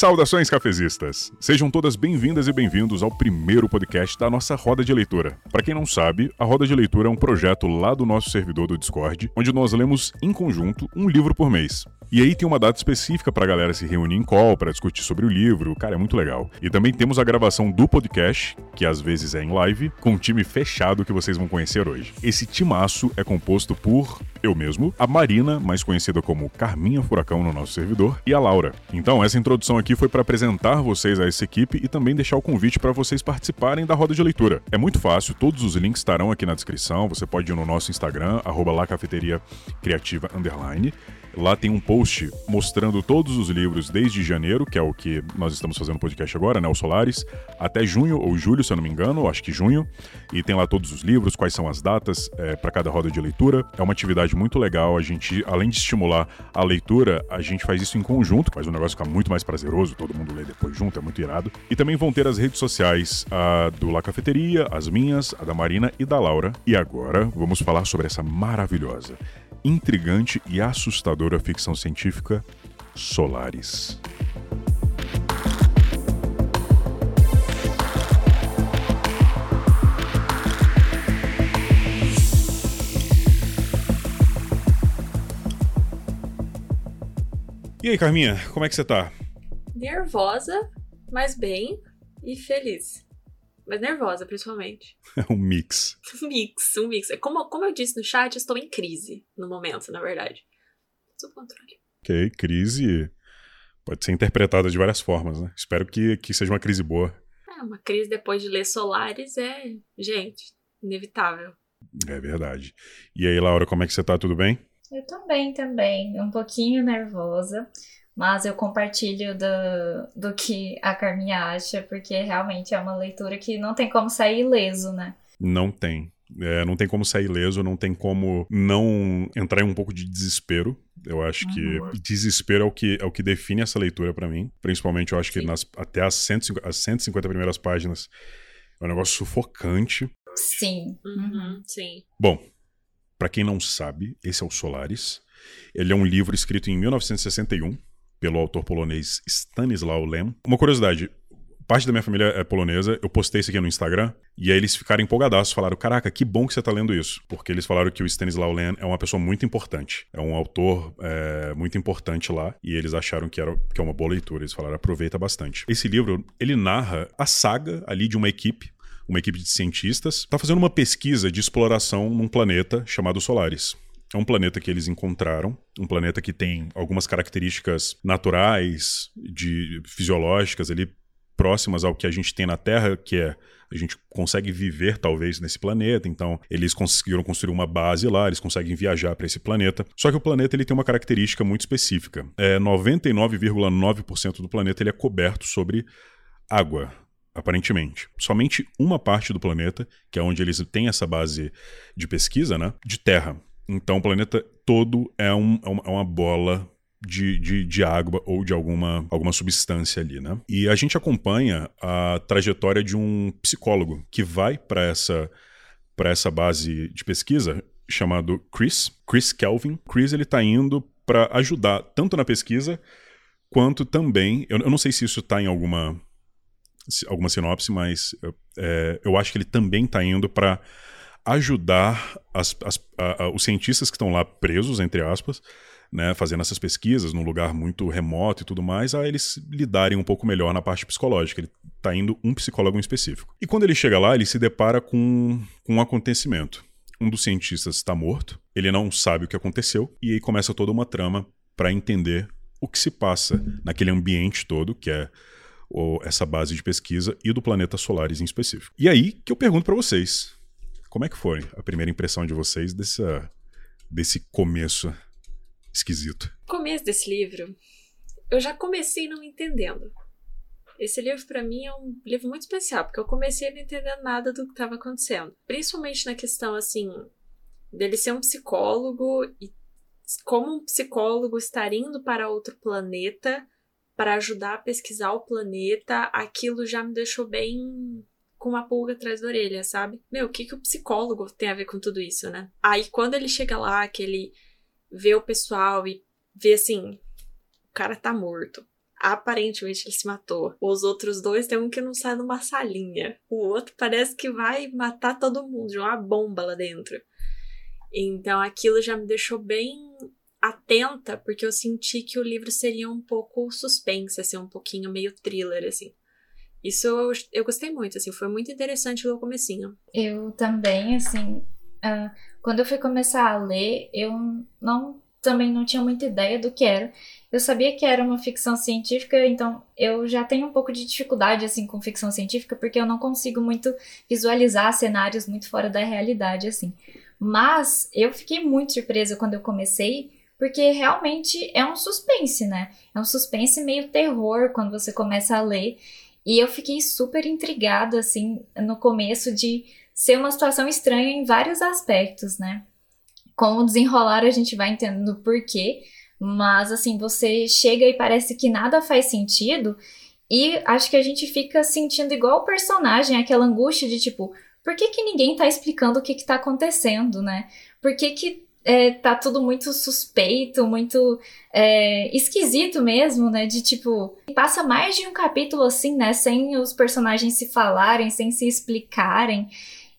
Saudações cafezistas! Sejam todas bem-vindas e bem-vindos ao primeiro podcast da nossa Roda de Leitura. Para quem não sabe, a Roda de Leitura é um projeto lá do nosso servidor do Discord, onde nós lemos em conjunto um livro por mês. E aí tem uma data específica pra galera se reunir em call para discutir sobre o livro, cara, é muito legal. E também temos a gravação do podcast, que às vezes é em live, com um time fechado que vocês vão conhecer hoje. Esse timaço é composto por eu mesmo, a Marina, mais conhecida como Carminha Furacão no nosso servidor, e a Laura. Então, essa introdução aqui foi para apresentar vocês a essa equipe e também deixar o convite para vocês participarem da roda de leitura. É muito fácil, todos os links estarão aqui na descrição. Você pode ir no nosso Instagram, arroba. Lá tem um post mostrando todos os livros desde janeiro, que é o que nós estamos fazendo podcast agora, né? O Solares, até junho ou julho, se eu não me engano, acho que junho. E tem lá todos os livros, quais são as datas é, para cada roda de leitura. É uma atividade muito legal. A gente, além de estimular a leitura, a gente faz isso em conjunto, faz o negócio ficar muito mais prazeroso, todo mundo lê depois junto, é muito irado. E também vão ter as redes sociais, a do La Cafeteria, as minhas, a da Marina e da Laura. E agora vamos falar sobre essa maravilhosa intrigante e assustadora ficção científica Solaris. E aí, Carminha, como é que você tá? Nervosa, mas bem e feliz. Mas nervosa, principalmente. É um mix. Um mix, um mix. É como, como eu disse no chat, estou em crise no momento, na verdade. Sob controle. Ok, crise pode ser interpretada de várias formas, né? Espero que, que seja uma crise boa. É, uma crise depois de ler Solares é, gente, inevitável. É verdade. E aí, Laura, como é que você tá? Tudo bem? Eu tô bem também, um pouquinho nervosa. Mas eu compartilho do, do que a Carminha acha, porque realmente é uma leitura que não tem como sair ileso, né? Não tem. É, não tem como sair ileso, não tem como não entrar em um pouco de desespero. Eu acho uhum. que desespero é o que, é o que define essa leitura para mim. Principalmente, eu acho Sim. que nas, até as, 150, as 150 primeiras páginas é um negócio sufocante. Sim. Uhum. Sim. Bom, para quem não sabe, esse é o Solaris. Ele é um livro escrito em 1961 pelo autor polonês Stanislaw Lem. Uma curiosidade, parte da minha família é polonesa, eu postei isso aqui no Instagram, e aí eles ficaram empolgadaços, falaram, caraca, que bom que você tá lendo isso. Porque eles falaram que o Stanislaw Lem é uma pessoa muito importante, é um autor é, muito importante lá, e eles acharam que, era, que é uma boa leitura, eles falaram, aproveita bastante. Esse livro, ele narra a saga ali de uma equipe, uma equipe de cientistas, tá fazendo uma pesquisa de exploração num planeta chamado Solaris. É um planeta que eles encontraram, um planeta que tem algumas características naturais, de fisiológicas ali próximas ao que a gente tem na Terra, que é a gente consegue viver talvez nesse planeta, então eles conseguiram construir uma base lá, eles conseguem viajar para esse planeta. Só que o planeta ele tem uma característica muito específica. É 99,9% do planeta ele é coberto sobre água, aparentemente. Somente uma parte do planeta, que é onde eles têm essa base de pesquisa, né, de terra. Então o planeta todo é, um, é uma bola de, de, de, água ou de alguma, alguma substância ali, né? E a gente acompanha a trajetória de um psicólogo que vai para essa, essa base de pesquisa chamado Chris, Chris Kelvin. Chris ele está indo para ajudar tanto na pesquisa quanto também. Eu, eu não sei se isso está em alguma, alguma sinopse, mas é, eu acho que ele também está indo para ajudar as, as, a, a, os cientistas que estão lá presos, entre aspas, né, fazendo essas pesquisas num lugar muito remoto e tudo mais, a eles lidarem um pouco melhor na parte psicológica. Ele está indo um psicólogo em específico. E quando ele chega lá, ele se depara com, com um acontecimento. Um dos cientistas está morto, ele não sabe o que aconteceu, e aí começa toda uma trama para entender o que se passa naquele ambiente todo, que é essa base de pesquisa, e do planeta Solaris em específico. E aí que eu pergunto para vocês: como é que foi a primeira impressão de vocês dessa, desse começo esquisito? Começo desse livro, eu já comecei não entendendo. Esse livro para mim é um livro muito especial, porque eu comecei não entendendo nada do que estava acontecendo. Principalmente na questão assim dele ser um psicólogo e como um psicólogo estar indo para outro planeta para ajudar a pesquisar o planeta, aquilo já me deixou bem com uma pulga atrás da orelha, sabe? Meu, o que, que o psicólogo tem a ver com tudo isso, né? Aí quando ele chega lá, que ele vê o pessoal e vê assim, o cara tá morto. Aparentemente ele se matou. Os outros dois tem um que não sai numa salinha. O outro parece que vai matar todo mundo, de uma bomba lá dentro. Então aquilo já me deixou bem atenta, porque eu senti que o livro seria um pouco suspense, assim, um pouquinho meio thriller, assim. Isso eu, eu gostei muito, assim, foi muito interessante no comecinho. Eu também, assim, uh, quando eu fui começar a ler, eu não também não tinha muita ideia do que era. Eu sabia que era uma ficção científica, então eu já tenho um pouco de dificuldade assim com ficção científica, porque eu não consigo muito visualizar cenários muito fora da realidade assim. Mas eu fiquei muito surpresa quando eu comecei, porque realmente é um suspense, né? É um suspense meio terror quando você começa a ler. E eu fiquei super intrigada, assim, no começo de ser uma situação estranha em vários aspectos, né? Com o desenrolar a gente vai entendendo o porquê, mas assim, você chega e parece que nada faz sentido, e acho que a gente fica sentindo igual o personagem, aquela angústia de tipo, por que, que ninguém tá explicando o que, que tá acontecendo, né? Por que, que é, tá tudo muito suspeito, muito é, esquisito mesmo, né? De tipo, passa mais de um capítulo assim, né? Sem os personagens se falarem, sem se explicarem.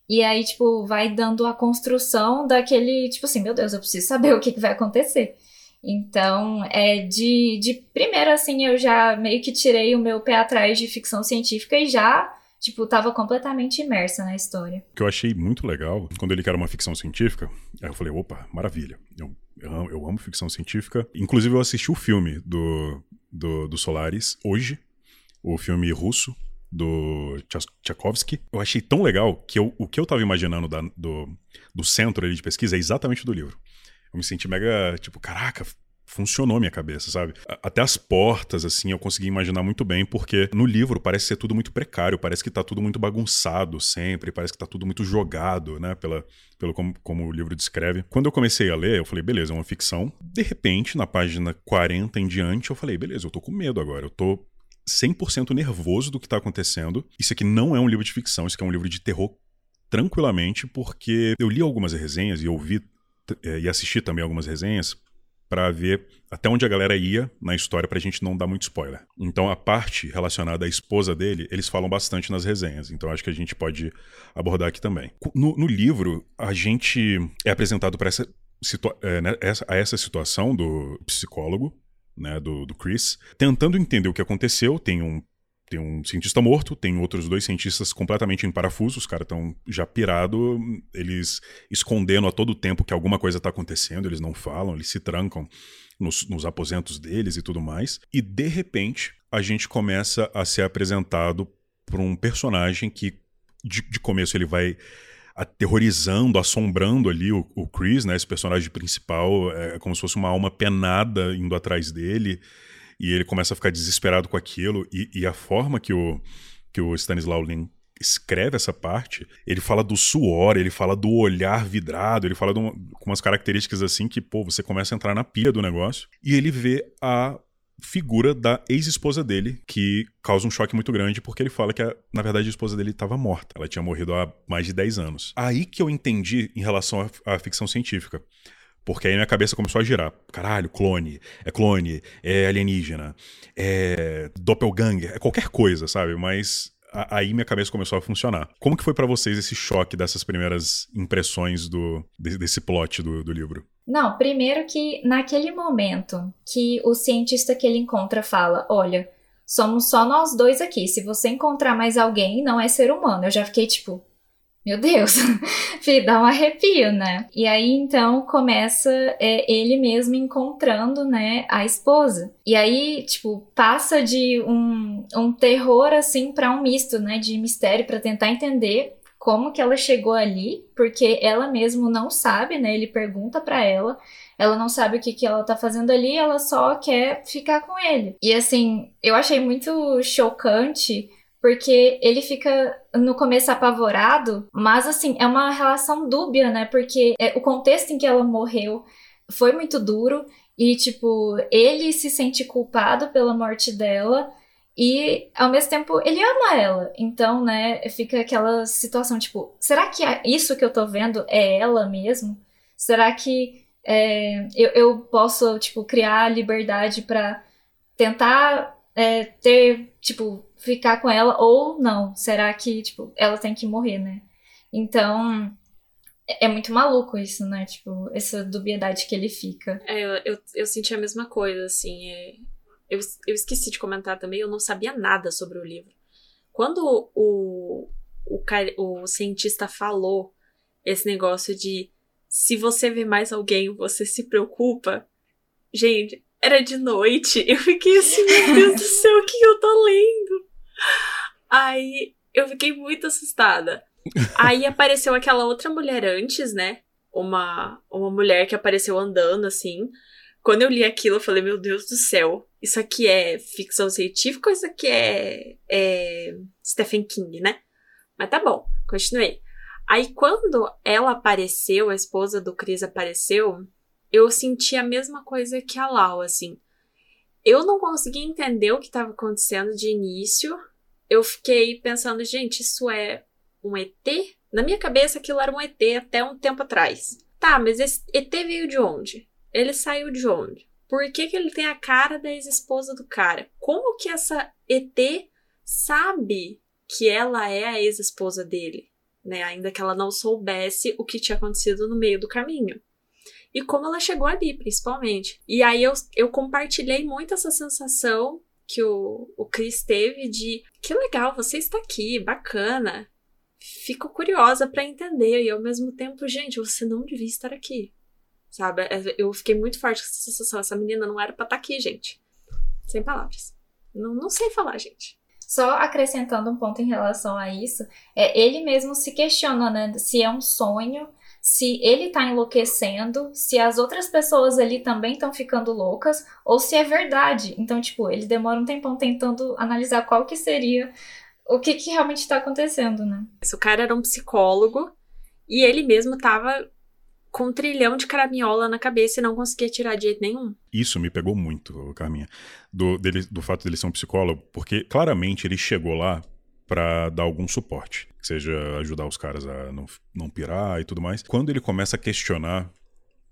E aí, tipo, vai dando a construção daquele, tipo assim, meu Deus, eu preciso saber o que, que vai acontecer. Então, é de, de primeiro, assim, eu já meio que tirei o meu pé atrás de ficção científica e já tipo, tava completamente imersa na história. O que eu achei muito legal, quando ele quer uma ficção científica, aí eu falei, opa, maravilha. Eu, eu, amo, eu amo ficção científica. Inclusive, eu assisti o filme do, do, do Solaris hoje, o filme russo, do Tchaikovsky. Eu achei tão legal que eu, o que eu tava imaginando da, do, do centro ali de pesquisa é exatamente do livro. Eu me senti mega, tipo, caraca, funcionou minha cabeça, sabe? Até as portas, assim, eu consegui imaginar muito bem, porque no livro parece ser tudo muito precário, parece que tá tudo muito bagunçado sempre, parece que tá tudo muito jogado, né? Pela, pelo como, como o livro descreve. Quando eu comecei a ler, eu falei, beleza, é uma ficção. De repente, na página 40 em diante, eu falei, beleza, eu tô com medo agora, eu tô 100% nervoso do que tá acontecendo. Isso aqui não é um livro de ficção, isso aqui é um livro de terror tranquilamente, porque eu li algumas resenhas e ouvi eh, e assisti também algumas resenhas para ver até onde a galera ia na história pra gente não dar muito spoiler. Então a parte relacionada à esposa dele, eles falam bastante nas resenhas, então acho que a gente pode abordar aqui também. No, no livro, a gente é apresentado para essa, é, né, essa, a essa situação do psicólogo, né, do, do Chris, tentando entender o que aconteceu, tem um tem um cientista morto, tem outros dois cientistas completamente em parafuso, os caras estão já pirado, eles escondendo a todo tempo que alguma coisa está acontecendo, eles não falam, eles se trancam nos, nos aposentos deles e tudo mais. E de repente, a gente começa a ser apresentado por um personagem que de, de começo ele vai aterrorizando, assombrando ali o, o Chris, né? Esse personagem principal é como se fosse uma alma penada indo atrás dele e ele começa a ficar desesperado com aquilo, e, e a forma que o, que o Stanislaw Lem escreve essa parte, ele fala do suor, ele fala do olhar vidrado, ele fala um, com umas características assim que, pô, você começa a entrar na pilha do negócio, e ele vê a figura da ex-esposa dele, que causa um choque muito grande, porque ele fala que, a, na verdade, a esposa dele estava morta. Ela tinha morrido há mais de 10 anos. Aí que eu entendi em relação à ficção científica. Porque aí minha cabeça começou a girar. Caralho, clone, é clone, é alienígena, é doppelganger, é qualquer coisa, sabe? Mas aí minha cabeça começou a funcionar. Como que foi para vocês esse choque dessas primeiras impressões do desse plot do, do livro? Não, primeiro que naquele momento que o cientista que ele encontra fala, olha, somos só nós dois aqui. Se você encontrar mais alguém, não é ser humano. Eu já fiquei tipo, meu Deus, dá um arrepio, né? E aí então começa é, ele mesmo encontrando, né, a esposa. E aí, tipo, passa de um, um terror assim para um misto, né, de mistério para tentar entender como que ela chegou ali, porque ela mesmo não sabe, né? Ele pergunta para ela, ela não sabe o que, que ela tá fazendo ali, ela só quer ficar com ele. E assim, eu achei muito chocante porque ele fica no começo apavorado, mas assim, é uma relação dúbia, né? Porque é, o contexto em que ela morreu foi muito duro e, tipo, ele se sente culpado pela morte dela E ao mesmo tempo ele ama ela. Então, né, fica aquela situação tipo, será que isso que eu tô vendo é ela mesmo? Será que é, eu, eu posso, tipo, criar liberdade para tentar é, ter, tipo, ficar com ela ou não? Será que, tipo, ela tem que morrer, né? Então, é, muito maluco isso, né? Tipo, essa dubiedade que ele fica. É, eu, eu, eu senti a mesma coisa, assim. É... Eu, eu esqueci de comentar também, eu não sabia nada sobre o livro. Quando o, o, o cientista falou esse negócio de se você vê mais alguém, você se preocupa. Gente, era de noite. Eu fiquei assim, meu Deus do céu, o que eu tô lendo? Aí eu fiquei muito assustada. Aí apareceu aquela outra mulher antes, né? Uma, uma mulher que apareceu andando assim. Quando eu li aquilo, eu falei, meu Deus do céu, isso aqui é ficção científica ou isso aqui é, é Stephen King, né? Mas tá bom, continuei. Aí quando ela apareceu, a esposa do Chris apareceu, eu senti a mesma coisa que a Lau, assim. Eu não consegui entender o que estava acontecendo de início. Eu fiquei pensando, gente, isso é um ET? Na minha cabeça aquilo era um ET até um tempo atrás. Tá, mas esse ET veio de onde? Ele saiu de onde? Por que, que ele tem a cara da ex-esposa do cara? Como que essa ET sabe que ela é a ex-esposa dele? né? Ainda que ela não soubesse o que tinha acontecido no meio do caminho. E como ela chegou ali, principalmente. E aí eu, eu compartilhei muito essa sensação que o, o Chris teve de que legal, você está aqui, bacana. Fico curiosa para entender. E ao mesmo tempo, gente, você não devia estar aqui. Sabe? É, eu fiquei muito forte com essa sensação. Essa menina não era pra estar tá aqui, gente. Sem palavras. Não, não sei falar, gente. Só acrescentando um ponto em relação a isso, é, ele mesmo se questiona, né, se é um sonho, se ele tá enlouquecendo, se as outras pessoas ali também estão ficando loucas, ou se é verdade. Então, tipo, ele demora um tempão tentando analisar qual que seria o que, que realmente está acontecendo, né? O cara era um psicólogo e ele mesmo tava com um trilhão de caraminhola na cabeça e não conseguia tirar de jeito nenhum. Isso me pegou muito, Carminha, do, dele, do fato dele ser um psicólogo, porque claramente ele chegou lá para dar algum suporte, seja ajudar os caras a não, não pirar e tudo mais. Quando ele começa a questionar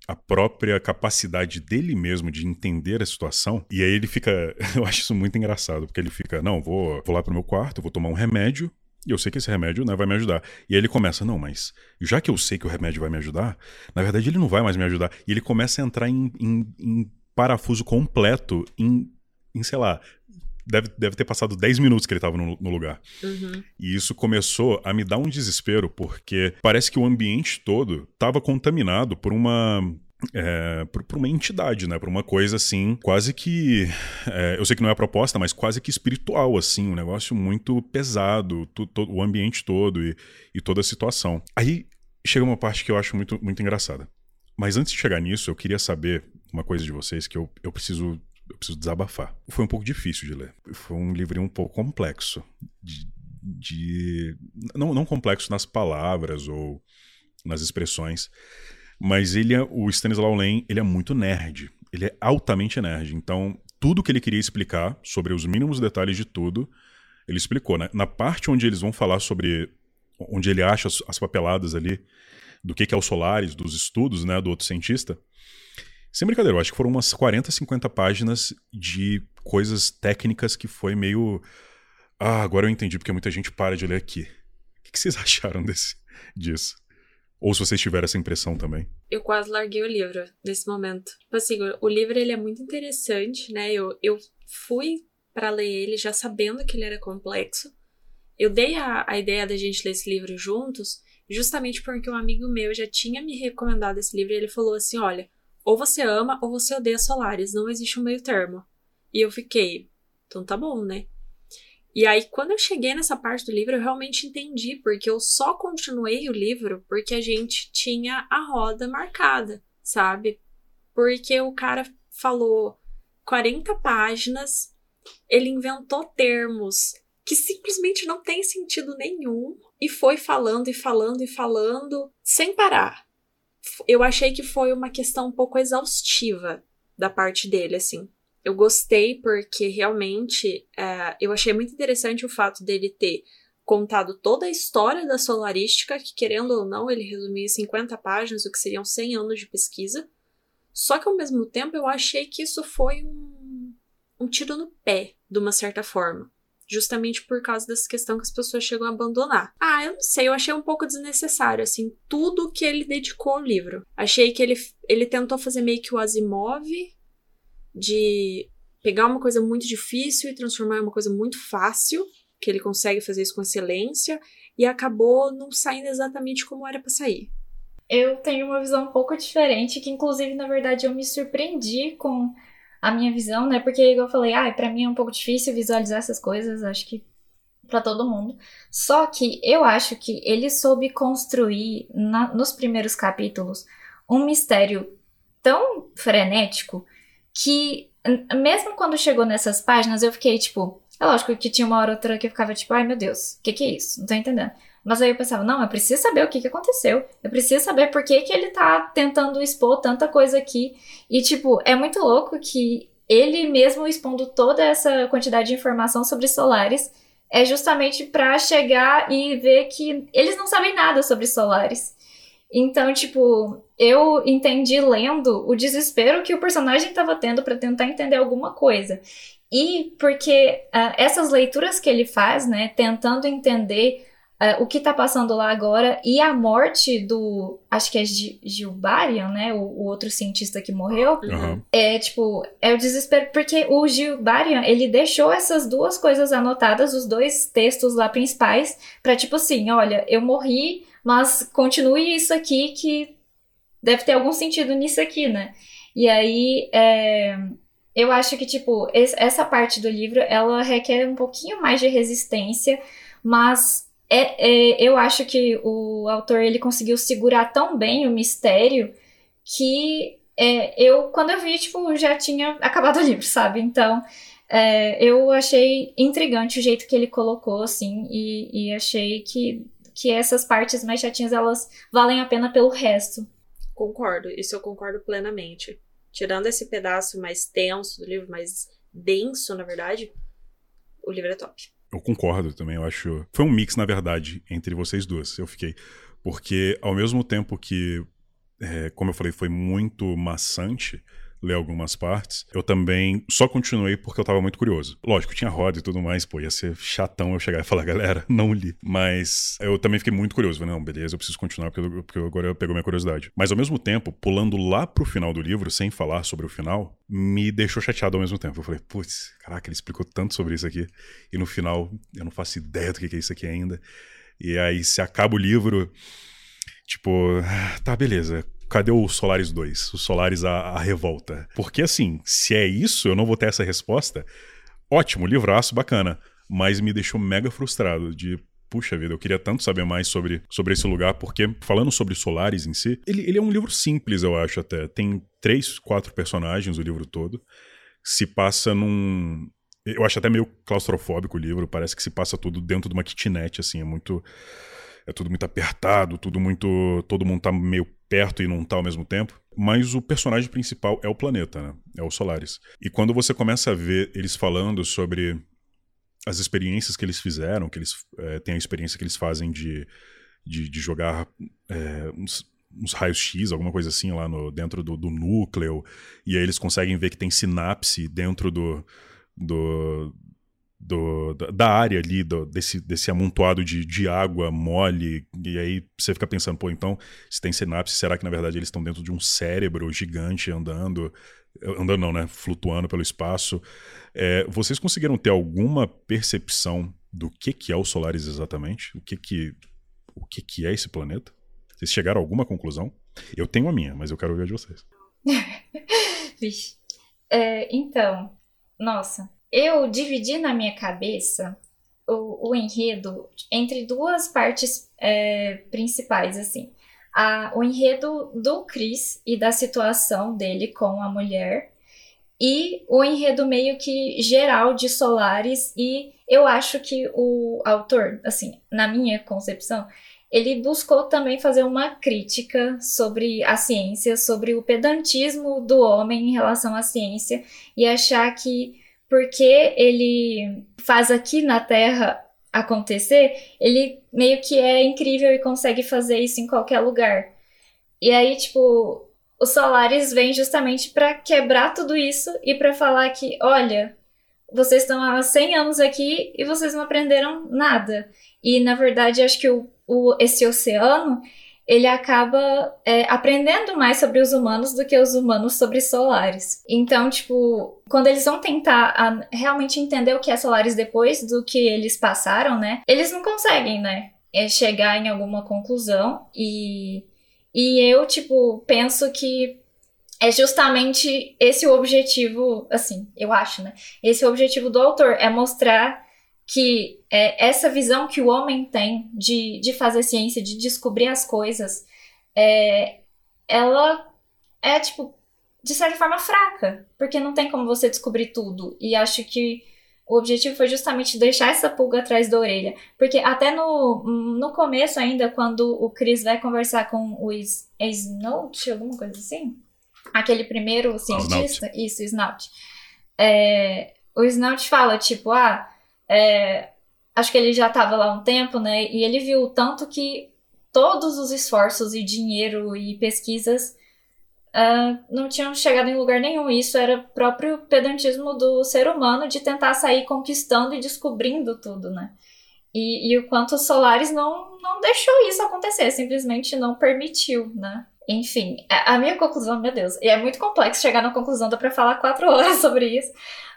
a própria capacidade dele mesmo de entender a situação. E aí ele fica. Eu acho isso muito engraçado, porque ele fica: não, vou, vou lá pro meu quarto, vou tomar um remédio, e eu sei que esse remédio né, vai me ajudar. E aí ele começa, não, mas já que eu sei que o remédio vai me ajudar, na verdade ele não vai mais me ajudar. E ele começa a entrar em, em, em parafuso completo em, em, sei lá, deve, deve ter passado 10 minutos que ele estava no, no, lugar. Uhum. E isso começou a me dar um desespero, porque parece que o ambiente todo estava contaminado por uma é, uma entidade, né? Por uma coisa assim, quase que. É, eu sei que não é a proposta, mas quase que espiritual, assim, um negócio muito pesado, tu, tu, o ambiente todo e, e, toda a situação. Aí chega uma parte que eu acho muito, muito engraçada. Mas antes de chegar nisso, eu queria saber uma coisa de vocês que eu, eu preciso. Eu preciso desabafar. Foi um pouco difícil de ler. Foi um livro um pouco complexo. De, de não, não complexo nas palavras ou nas expressões mas ele é, o Stanislaw Lem, ele é muito nerd. Ele é altamente nerd. Então, tudo que ele queria explicar sobre os mínimos detalhes de tudo, ele explicou. Né? Na parte onde eles vão falar sobre. onde ele acha as, as papeladas ali, do que, que é o Solaris, dos estudos né, do outro cientista. Sem brincadeira, eu acho que foram umas 40, 50 páginas de coisas técnicas que foi meio. Ah, agora eu entendi porque muita gente para de ler aqui. O que, vocês acharam desse, disso? Ou se vocês tiveram essa impressão também. Eu quase larguei o livro nesse momento. Assim, o livro ele é muito interessante, né? Eu, eu fui para ler ele já sabendo que ele era complexo. Eu dei a, a ideia da gente ler esse livro juntos, justamente porque um amigo meu já tinha me recomendado esse livro e ele falou assim: olha, ou você ama ou você odeia Solares, não existe um meio termo. E eu fiquei, então tá bom, né? E aí, quando eu cheguei nessa parte do livro, eu realmente entendi, porque eu só continuei o livro porque a gente tinha a roda marcada, sabe? Porque o cara falou 40 páginas, ele inventou termos que simplesmente não tem sentido nenhum e foi falando e falando e falando sem parar. Eu achei que foi uma questão um pouco exaustiva da parte dele, assim. Eu gostei porque realmente é, eu achei muito interessante o fato dele ter contado toda a história da solarística, que querendo ou não, ele resumia em 50 páginas, o que seriam 100 anos de pesquisa. Só que ao mesmo tempo eu achei que isso foi um, um tiro no pé, de uma certa forma. Justamente por causa dessa questão que as pessoas chegam a abandonar. Ah, eu não sei, eu achei um pouco desnecessário, assim, tudo que ele dedicou ao livro. Achei que ele, ele tentou fazer meio que o Asimov de pegar uma coisa muito difícil e transformar em uma coisa muito fácil que ele consegue fazer isso com excelência e acabou não saindo exatamente como era para sair. Eu tenho uma visão um pouco diferente, que inclusive, na verdade, eu me surpreendi com a minha visão, né? Porque, igual eu falei, ah, para mim é um pouco difícil visualizar essas coisas, acho que para todo mundo. Só que eu acho que ele soube construir na, nos primeiros capítulos um mistério tão frenético que mesmo quando chegou nessas páginas eu fiquei tipo, é lógico que tinha uma hora ou outra que eu ficava tipo, ai meu Deus, o que, que é isso? Não tô entendendo. Mas aí eu pensava, não, eu preciso saber o que, que aconteceu. Eu preciso saber por que, que ele tá tentando expor tanta coisa aqui. E, tipo, é muito louco que ele mesmo expondo toda essa quantidade de informação sobre Solares é justamente para chegar e ver que eles não sabem nada sobre Solares. Então, tipo, eu entendi lendo o desespero que o personagem estava tendo para tentar entender alguma coisa. E porque uh, essas leituras que ele faz, né, tentando entender uh, o que está passando lá agora e a morte do, acho que é Gilbarian, né, o, o outro cientista que morreu, uhum. é tipo, é o desespero, porque o Gilbarian, ele deixou essas duas coisas anotadas, os dois textos lá principais, para tipo assim, olha, eu morri, mas continue isso aqui que deve ter algum sentido nisso aqui, né? E aí, é eu acho que, tipo, essa parte do livro, ela requer um pouquinho mais de resistência, mas é, é, eu acho que o autor, ele conseguiu segurar tão bem o mistério que é, eu, quando eu vi, tipo, já tinha acabado o livro, sabe? Então, é, eu achei intrigante o jeito que ele colocou, assim, e, e achei que, que essas partes mais chatinhas, elas valem a pena pelo resto. Concordo, isso eu concordo plenamente. Tirando esse pedaço mais tenso do livro, mais denso, na verdade, o livro é top. Eu concordo também, eu acho. Foi um mix, na verdade, entre vocês duas. Eu fiquei. Porque ao mesmo tempo que, é, como eu falei, foi muito maçante, ler algumas partes. Eu também só continuei porque eu tava muito curioso. Lógico, tinha roda e tudo mais, pô, ia ser chatão eu chegar e falar, galera, não li. Mas eu também fiquei muito curioso. Falei, não, beleza, eu preciso continuar porque, porque agora pegou minha curiosidade. Mas ao mesmo tempo, pulando lá pro final do livro, sem falar sobre o final, me deixou chateado ao mesmo tempo. Eu falei, putz, caraca, ele explicou tanto sobre isso aqui. E no final, eu não faço ideia do que é isso aqui ainda. E aí, se acaba o livro, tipo, ah, tá, beleza cadê o Solaris 2? O Solaris a, a, Revolta? Porque assim, se é isso, eu não vou ter essa resposta. Ótimo, livraço, bacana. Mas me deixou mega frustrado de. Puxa vida, eu queria tanto saber mais sobre, sobre esse lugar, porque falando sobre Solaris em si, ele, ele é um livro simples, eu acho até. Tem três, quatro personagens o livro todo. Se passa num. Eu acho até meio claustrofóbico o livro, parece que se passa tudo dentro de uma kitnet, assim, é muito é tudo muito apertado, tudo muito. Todo mundo tá meio perto e não tá ao mesmo tempo. Mas o personagem principal é o planeta, né? É o Solaris. E quando você começa a ver eles falando sobre as experiências que eles fizeram, que eles é, têm a experiência que eles fazem de, de, de jogar é, uns, uns raios-x, alguma coisa assim, lá no, dentro do, do núcleo, e aí eles conseguem ver que tem sinapse dentro do, do, do, da área ali, do, desse, desse amontoado de, de água mole, e aí você fica pensando, pô, então, se tem sinapse, será que na verdade eles estão dentro de um cérebro gigante andando, andando não, né, flutuando pelo espaço? É, vocês conseguiram ter alguma percepção do que, que é o Solaris exatamente? O que que, o que que é esse planeta? Vocês chegaram a alguma conclusão? Eu tenho a minha, mas eu quero ouvir a de vocês. É, então, nossa, eu dividi na minha cabeça o, o enredo entre duas partes é, principais, assim. A, o enredo do Chris e da situação dele com a mulher e o enredo meio que geral de Solaris e eu acho que o autor, assim, na minha concepção, ele buscou também fazer uma crítica sobre a ciência, sobre o pedantismo do homem em relação à ciência e achar que porque ele faz aqui na Terra acontecer, ele meio que é incrível e consegue fazer isso em qualquer lugar. E aí, tipo, os Solares vêm justamente para quebrar tudo isso e para falar que, olha, vocês estão há 100 anos aqui e vocês não aprenderam nada. E, na verdade, acho que o, o esse oceano, ele acaba é, aprendendo mais sobre os humanos do que os humanos sobre Solares. Então, tipo, quando eles vão tentar realmente entender o que é Solares depois do que eles passaram, né? Eles não conseguem, né? É chegar em alguma conclusão e e eu, tipo, penso que é justamente esse o objetivo, assim, eu acho, né? Esse o objetivo do autor, é mostrar que é, essa visão que o homem tem de, de fazer ciência, de descobrir as coisas, é, ela é, tipo, de certa forma fraca, porque não tem como você descobrir tudo. E acho que o objetivo foi justamente deixar essa pulga atrás da orelha. Porque até no, no começo ainda, quando o Chris vai conversar com o Snout, alguma coisa assim, aquele primeiro cientista, Snout. isso, Snout, é, o Snout fala, tipo, ah, é, acho que ele já estava lá um tempo, né, e ele viu tanto que todos os esforços e dinheiro e pesquisas uh, não tinham chegado em lugar nenhum. Isso era próprio pedantismo do ser humano de tentar sair conquistando e descobrindo tudo, né? E, e o quanto o Solaris não, não deixou isso acontecer, simplesmente não permitiu, né? Enfim, a minha conclusão, meu Deus, e é muito complexo chegar na conclusão, dá pra falar quatro horas sobre isso,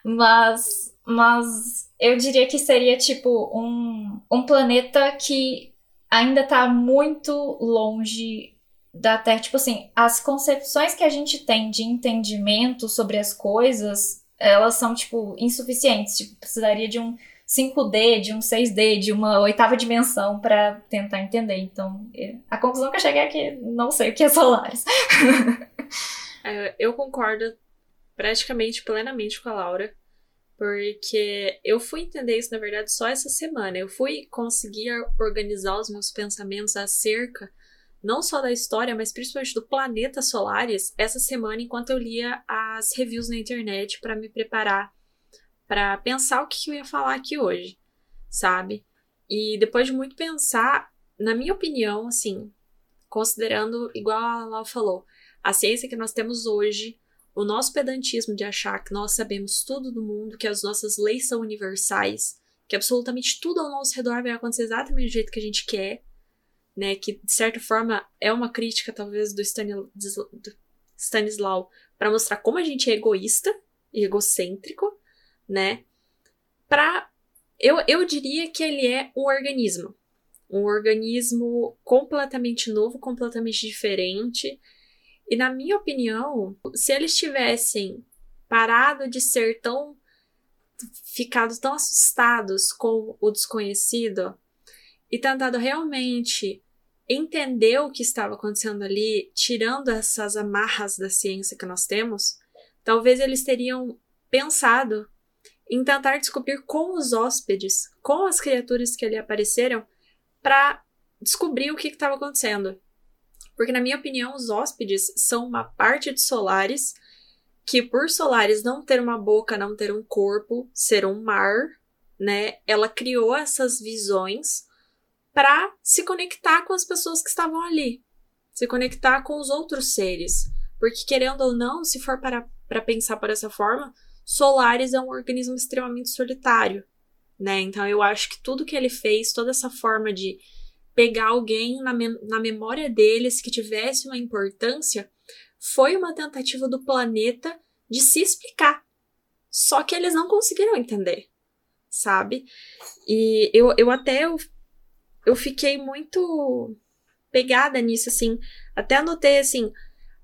mas, mas eu diria que seria tipo um, um planeta que ainda tá muito longe da Terra, tipo assim, as concepções que a gente tem de entendimento sobre as coisas, elas são, tipo, insuficientes. Tipo, precisaria de um 5D, de um 6D, de uma oitava dimensão para tentar entender. Então, a conclusão que eu cheguei é que não sei o que é Solaris. É, eu concordo praticamente plenamente com a Laura, porque eu fui entender isso, na verdade, só essa semana. Eu fui conseguir organizar os meus pensamentos acerca não só da história, mas principalmente do planeta Solaris, essa semana enquanto eu lia as reviews na internet para me preparar para pensar o que eu ia falar aqui hoje, sabe? E depois de muito pensar, na minha opinião, assim, considerando, igual a Lau falou, a ciência que nós temos hoje, o nosso pedantismo de achar que nós sabemos tudo do mundo, que as nossas leis são universais, que absolutamente tudo ao nosso redor vai acontecer exatamente do jeito que a gente quer, né, que de certa forma é uma crítica talvez do, Stanislau para mostrar como a gente é egoísta e egocêntrico, né? Para eu, eu diria que ele é um organismo, um organismo completamente novo, completamente diferente. E na minha opinião, se eles tivessem parado de ser tão ficado tão assustados com o desconhecido, e tentado realmente entender o que estava acontecendo ali, tirando essas amarras da ciência que nós temos, talvez eles teriam pensado em tentar descobrir com os hóspedes, com as criaturas que ali apareceram, para descobrir o que estava acontecendo. Porque, na minha opinião, os hóspedes são uma parte de Solares que, por Solares não ter uma boca, não ter um corpo, ser um mar, né? Ela criou essas visões para se conectar com as pessoas que estavam ali, se conectar com os outros seres. Porque, querendo ou não, se for para, para pensar por essa forma, Solaris é um organismo extremamente solitário, né? Então, eu acho que tudo que ele fez, toda essa forma de pegar alguém na, na memória deles que tivesse uma importância, foi uma tentativa do planeta de se explicar. Só que eles não conseguiram entender, sabe? E eu, eu até eu eu fiquei muito pegada nisso, assim. Até anotei assim: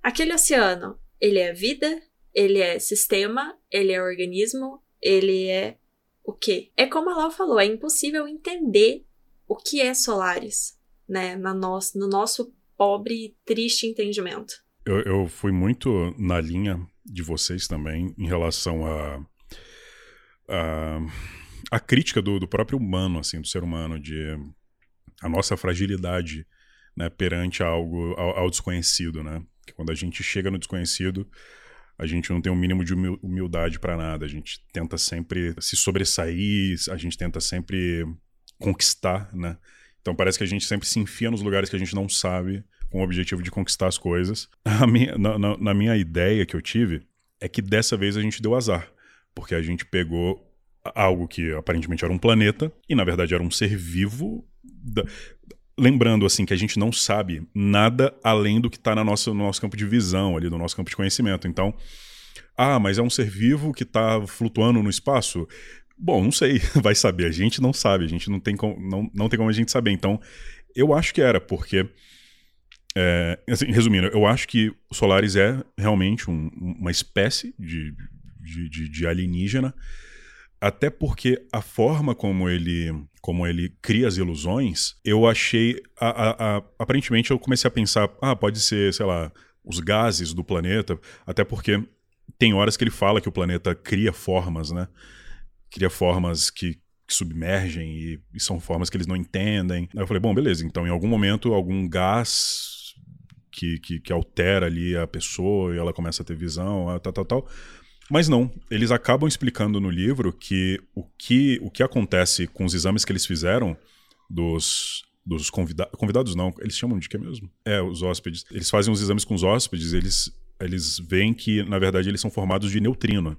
aquele oceano, ele é vida, ele é sistema, ele é organismo, ele é o quê? É como a Lau falou, é impossível entender o que é Solaris, né? Na nosso, no nosso pobre e triste entendimento. Eu, eu fui muito na linha de vocês também em relação a. a a crítica do, do próprio humano, assim, do ser humano, de a nossa fragilidade né, perante algo, ao, ao desconhecido, né? Que quando a gente chega no desconhecido, a gente não tem um mínimo de humildade para nada. A gente tenta sempre se sobressair, a gente tenta sempre conquistar, né? Então parece que a gente sempre se enfia nos lugares que a gente não sabe com o objetivo de conquistar as coisas. Minha, na, na, na, minha ideia que eu tive é que dessa vez a gente deu azar, porque a gente pegou algo que aparentemente era um planeta e na verdade era um ser vivo. Da... Lembrando assim que a gente não sabe nada além do que está no nosso campo de visão, ali no nosso campo de conhecimento. Então, ah, mas é um ser vivo que está flutuando no espaço? Bom, não sei, vai saber. A gente não sabe, a gente não tem como, não, não tem como a gente saber. Então, eu acho que era, porque. É, assim, resumindo, eu acho que o Solaris é realmente um, uma espécie de, de, de, de, alienígena, até porque a forma como ele, como ele cria as ilusões, eu achei. A, a, a, aparentemente, eu comecei a pensar, ah, pode ser, sei lá, os gases do planeta, até porque tem horas que ele fala que o planeta cria formas, né? Cria formas que, que submergem e, e, são formas que eles não entendem. Aí eu falei, bom, beleza, então em algum momento algum gás que, que, que altera ali a pessoa e ela começa a ter visão, ah, tal, tal, tal. Mas não, eles acabam explicando no livro que o que, o que acontece com os exames que eles fizeram dos, dos convidados. Convidados não, eles chamam de que mesmo? É, os hóspedes. Eles fazem os exames com os hóspedes, eles, eles veem que, na verdade, eles são formados de neutrino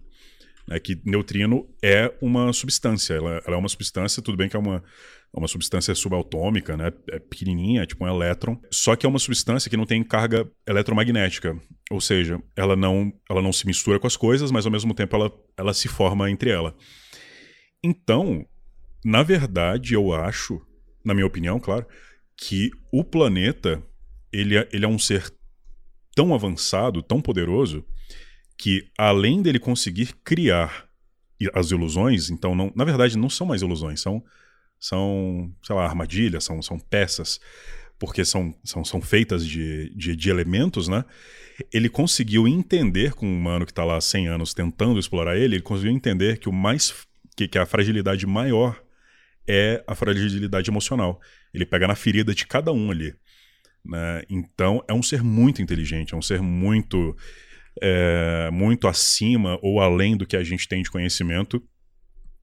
né, que neutrino é uma substância. Ela, ela, é uma substância, tudo bem que é uma, é uma substância subatômica, né, é pequenininha, é tipo um elétron, só que é uma substância que não tem carga eletromagnética, ou seja, ela não, ela não se mistura com as coisas, mas ao mesmo tempo ela, ela se forma entre ela. Então, na verdade, eu acho, na minha opinião, claro, que o planeta ele é, ele é um ser tão avançado, tão poderoso, que além dele conseguir criar as ilusões, então não, na verdade não são mais ilusões, são são, sei lá, armadilhas, são, são peças, porque são, são, são feitas de, de, de elementos, né? Ele conseguiu entender com um humano que está lá há 100 anos tentando explorar ele, ele conseguiu entender que o mais que, que a fragilidade maior é a fragilidade emocional. Ele pega na ferida de cada um ali. Né? Então é um ser muito inteligente, é um ser muito é, muito acima ou além do que a gente tem de conhecimento,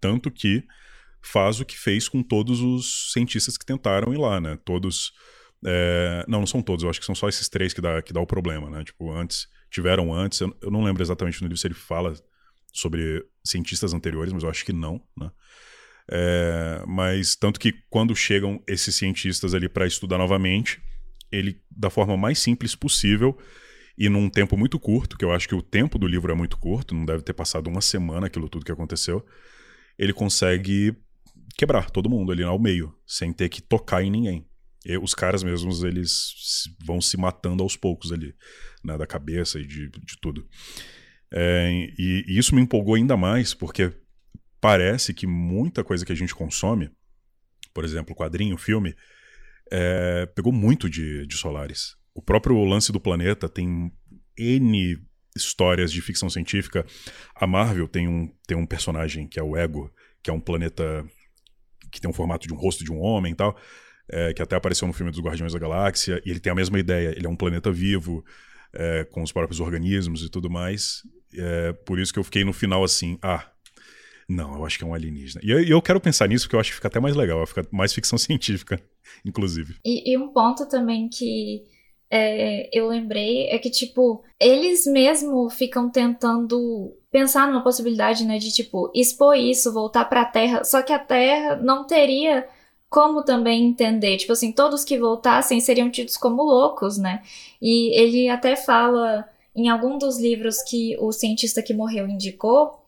tanto que faz o que fez com todos os cientistas que tentaram ir lá, né? Todos. É, não, não são todos, eu acho que são só esses três que dá, que dá o problema, né? Tipo, antes, tiveram antes, eu, eu não lembro exatamente no livro se ele fala sobre cientistas anteriores, mas eu acho que não, né? É, mas tanto que quando chegam esses cientistas ali para estudar novamente, ele, da forma mais simples possível, e num tempo muito curto, que eu acho que o tempo do livro é muito curto, não deve ter passado uma semana aquilo tudo que aconteceu, ele consegue quebrar todo mundo ali ao meio, sem ter que tocar em ninguém. E os caras mesmos, eles vão se matando aos poucos ali, né, da cabeça e de, de tudo. É, e, e isso me empolgou ainda mais, porque parece que muita coisa que a gente consome, por exemplo, quadrinho, filme, é, pegou muito de, de Solaris. O próprio lance do planeta tem N histórias de ficção científica. A Marvel tem um, tem um personagem que é o Ego, que é um planeta que tem um formato de um rosto de um homem e tal, é, que até apareceu no filme dos Guardiões da Galáxia, e ele tem a mesma ideia. Ele é um planeta vivo, é, com os próprios organismos e tudo mais. É, por isso que eu fiquei no final assim, ah, não, eu acho que é um alienígena. E eu, eu quero pensar nisso porque eu acho que fica até mais legal, fica mais ficção científica, inclusive. E, e um ponto também que é, eu lembrei é que, tipo, eles mesmo ficam tentando pensar numa possibilidade, né, de, tipo, expor isso, voltar pra Terra, só que a Terra não teria como também entender, tipo assim, todos que voltassem seriam tidos como loucos, né? E ele até fala em algum dos livros que o cientista que morreu indicou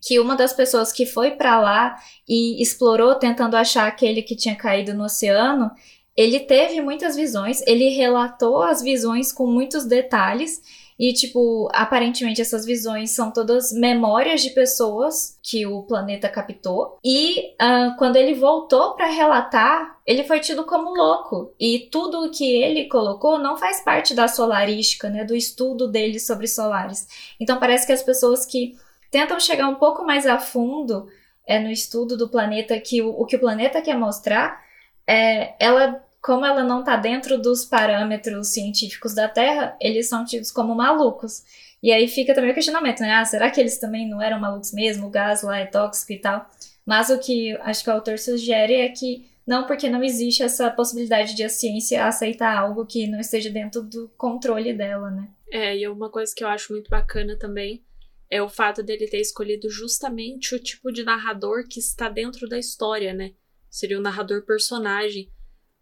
que uma das pessoas que foi para lá e explorou tentando achar aquele que tinha caído no oceano, ele teve muitas visões, ele relatou as visões com muitos detalhes. E, tipo, aparentemente essas visões são todas memórias de pessoas que o planeta captou. E uh, quando ele voltou para relatar, ele foi tido como louco. E tudo que ele colocou não faz parte da solarística, né? Do estudo dele sobre solares. Então parece que as pessoas que tentam chegar um pouco mais a fundo é, no estudo do planeta, que o, o que o planeta quer mostrar é, ela, como ela não está dentro dos parâmetros científicos da Terra, eles são tidos como malucos. E aí fica também o questionamento, né? Ah, será que eles também não eram malucos mesmo? O gás lá é tóxico e tal. Mas o que acho que o autor sugere é que não, porque não existe essa possibilidade de a ciência aceitar algo que não esteja dentro do controle dela, né? É, e uma coisa que eu acho muito bacana também é o fato dele ter escolhido justamente o tipo de narrador que está dentro da história, né? Seria um narrador personagem.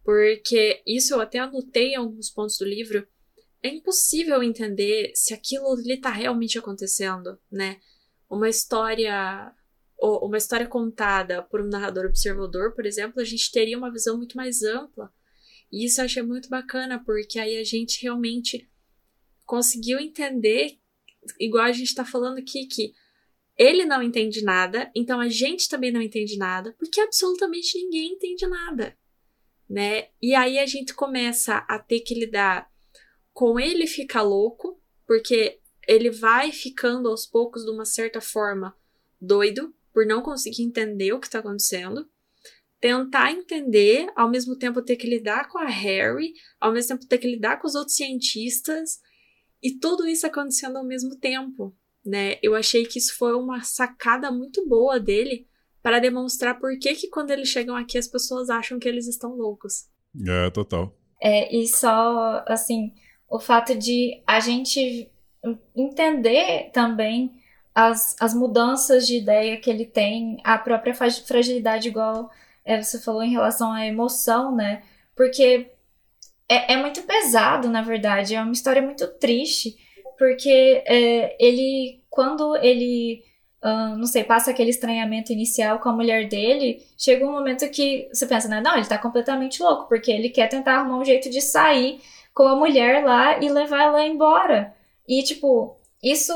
Porque isso eu até anotei em alguns pontos do livro. É impossível entender se aquilo ali está realmente acontecendo, né? Uma história uma história contada por um narrador observador, por exemplo, a gente teria uma visão muito mais ampla. E isso eu achei muito bacana, porque aí a gente realmente conseguiu entender, igual a gente está falando aqui, que ele não entende nada, então a gente também não entende nada, porque absolutamente ninguém entende nada, né? E aí a gente começa a ter que lidar com ele ficar louco, porque ele vai ficando aos poucos de uma certa forma doido, por não conseguir entender o que está acontecendo, tentar entender, ao mesmo tempo ter que lidar com a Harry, ao mesmo tempo ter que lidar com os outros cientistas, e tudo isso acontecendo ao mesmo tempo, né? Eu achei que isso foi uma sacada muito boa dele para demonstrar por que que quando eles chegam aqui as pessoas acham que eles estão loucos. É, total. É, e só, assim, o fato de a gente entender também as, as mudanças de ideia que ele tem, a própria fragilidade, igual é, você falou em relação à emoção, né? Porque é, é muito pesado, na verdade, é uma história muito triste, porque é, ele, quando ele, não sei, passa aquele estranhamento inicial com a mulher dele, chega um momento que você pensa, né? Não, ele tá completamente louco, porque ele quer tentar arrumar um jeito de sair com a mulher lá e levar ela embora. E, tipo, isso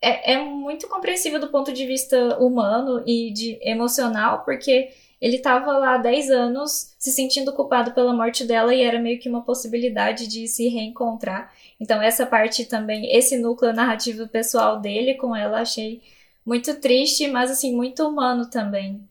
é, é muito compreensível do ponto de vista humano e de emocional, porque ele estava lá há 10 anos se sentindo culpado pela morte dela e era meio que uma possibilidade de se reencontrar. Então, essa parte também, esse núcleo narrativo pessoal dele com ela, achei muito triste, mas assim, muito humano também.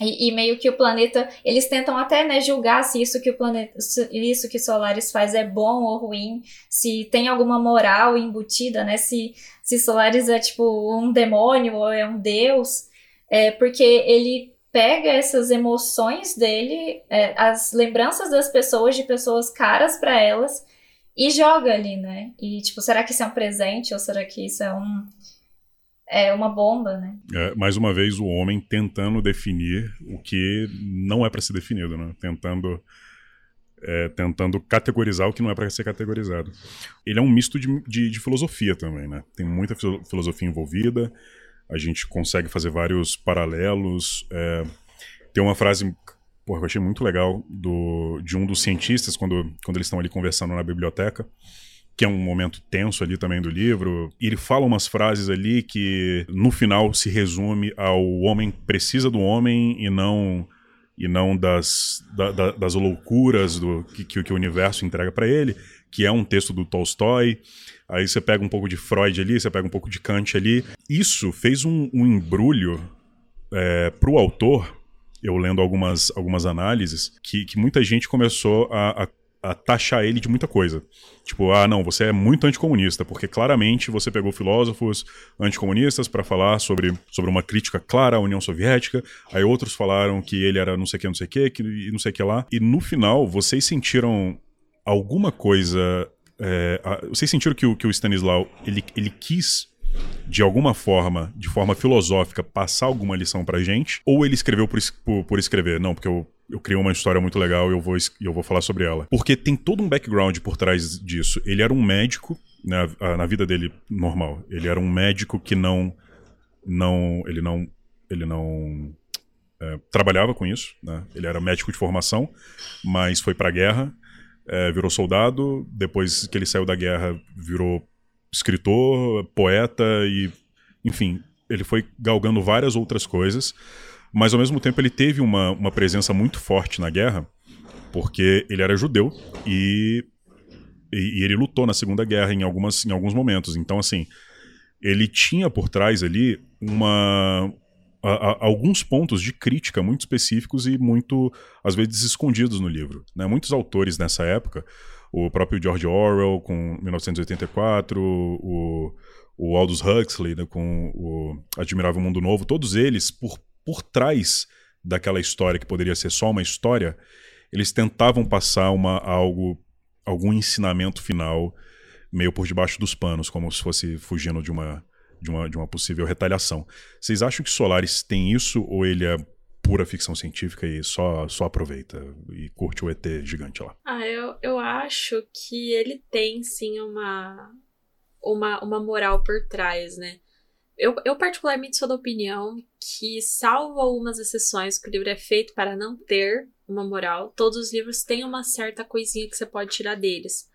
E, e, meio que o planeta, eles tentam até né, julgar se isso que o planeta, isso que Solaris faz é bom ou ruim, se tem alguma moral embutida, né? Se, se Solaris é tipo um demônio ou é um deus, é porque ele pega essas emoções dele, é, as lembranças das pessoas, de pessoas caras para elas, e joga ali, né? E tipo, será que isso é um presente ou será que isso é um é uma bomba, né? É, mais uma vez, o homem tentando definir o que não é para ser definido, né? Tentando, é, tentando categorizar o que não é para ser categorizado. Ele é um misto de, de, de, filosofia também, né? Tem muita filosofia envolvida, a gente consegue fazer vários paralelos. É, tem uma frase porra, eu achei muito legal do, de um dos cientistas, quando, quando eles estão ali conversando na biblioteca, que é um momento tenso ali também do livro. E ele fala umas frases ali que no final se resume ao homem precisa do homem e não e não das, da, da, das loucuras do que, que, que o universo entrega para ele, que é um texto do Tolstói. Aí você pega um pouco de Freud ali, você pega um pouco de Kant ali. Isso fez um, um embrulho é, para o autor, eu lendo algumas, algumas análises, que, que muita gente começou a, a a taxar ele de muita coisa. Tipo, ah, não, você é muito anticomunista, porque claramente você pegou filósofos anticomunistas para falar sobre, sobre uma crítica clara à União Soviética, aí outros falaram que ele era não sei o que, não sei o que, e não sei o que lá. E no final, vocês sentiram alguma coisa. É, vocês sentiram que o, que o Stanislau ele, ele quis de alguma forma, de forma filosófica, passar alguma lição pra gente? Ou ele escreveu por, por, por escrever? Não, porque eu, eu criei uma história muito legal e eu vou, eu vou falar sobre ela. Porque tem todo um background por trás disso. Ele era um médico, na, né, na vida dele normal. Ele era um médico que não. não ele não. Ele não. É, trabalhava com isso, né? Ele era médico de formação, mas foi pra guerra, é, virou soldado. Depois que ele saiu da guerra, virou escritor, poeta e, enfim, ele foi galgando várias outras coisas, mas ao mesmo tempo ele teve uma, uma presença muito forte na guerra, porque ele era judeu e, e, e ele lutou na Segunda Guerra em, algumas, em alguns momentos. Então, assim, ele tinha por trás ali uma, a, a, alguns pontos de crítica muito específicos e muito, às vezes, escondidos no livro. Né? Muitos autores nessa época, o próprio George Orwell com 1984, o, o Aldous Huxley né, com o Admirável Mundo Novo, todos eles, por, por trás daquela história que poderia ser só uma história, eles tentavam passar uma, algo, algum ensinamento final meio por debaixo dos panos, como se fosse fugindo de uma, de uma, de uma possível retaliação. Vocês acham que Solaris tem isso ou ele é pura ficção científica e só, só aproveita e curte o ET gigante lá? Ah, eu, eu acho que ele tem sim uma, uma, uma moral por trás, né? Eu, eu particularmente sou da opinião que, salvo algumas exceções que o livro é feito para não ter uma moral, todos os livros têm uma certa coisinha que você pode tirar deles.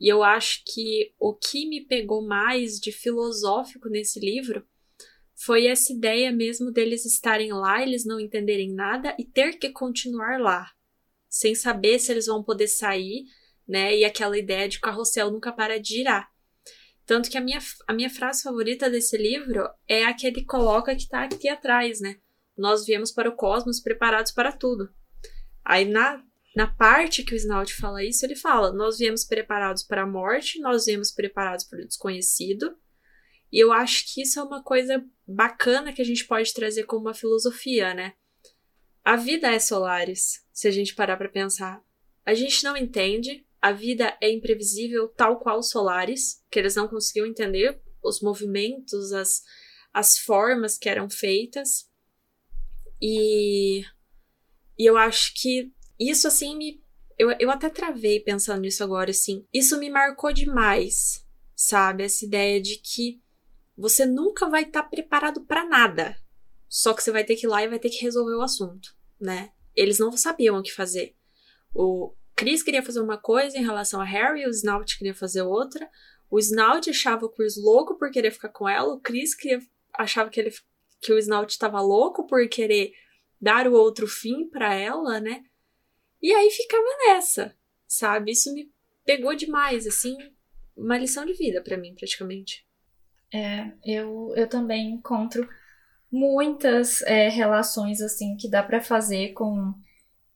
E eu acho que o que me pegou mais de filosófico nesse livro foi essa ideia mesmo deles estarem lá, eles não entenderem nada e ter que continuar lá, sem saber se eles vão poder sair, né? E aquela ideia de que o carrossel nunca para de girar. Tanto que a minha, a minha frase favorita desse livro é a que ele coloca que está aqui atrás, né? Nós viemos para o cosmos preparados para tudo. Aí na, na parte que o Snout fala isso, ele fala: Nós viemos preparados para a morte, nós viemos preparados para o desconhecido. E eu acho que isso é uma coisa bacana que a gente pode trazer como uma filosofia, né? A vida é Solaris, se a gente parar para pensar. A gente não entende, a vida é imprevisível, tal qual Solaris, que eles não conseguiam entender os movimentos, as, as formas que eram feitas. E, e eu acho que isso, assim, me. Eu, eu até travei pensando nisso agora, assim. Isso me marcou demais, sabe? Essa ideia de que você nunca vai estar tá preparado para nada. Só que você vai ter que ir lá e vai ter que resolver o assunto, né? Eles não sabiam o que fazer. O, Chris queria fazer uma coisa em relação a Harry, o Snout queria fazer outra. O Snout achava o Chris louco por querer ficar com ela, o Chris queria, achava que, ele, que o Snout estava louco por querer dar o outro fim para ela, né? E aí ficava nessa, sabe? Isso me pegou demais, assim, uma lição de vida para mim, praticamente. É, eu, eu também encontro muitas é, relações, assim, que dá para fazer com,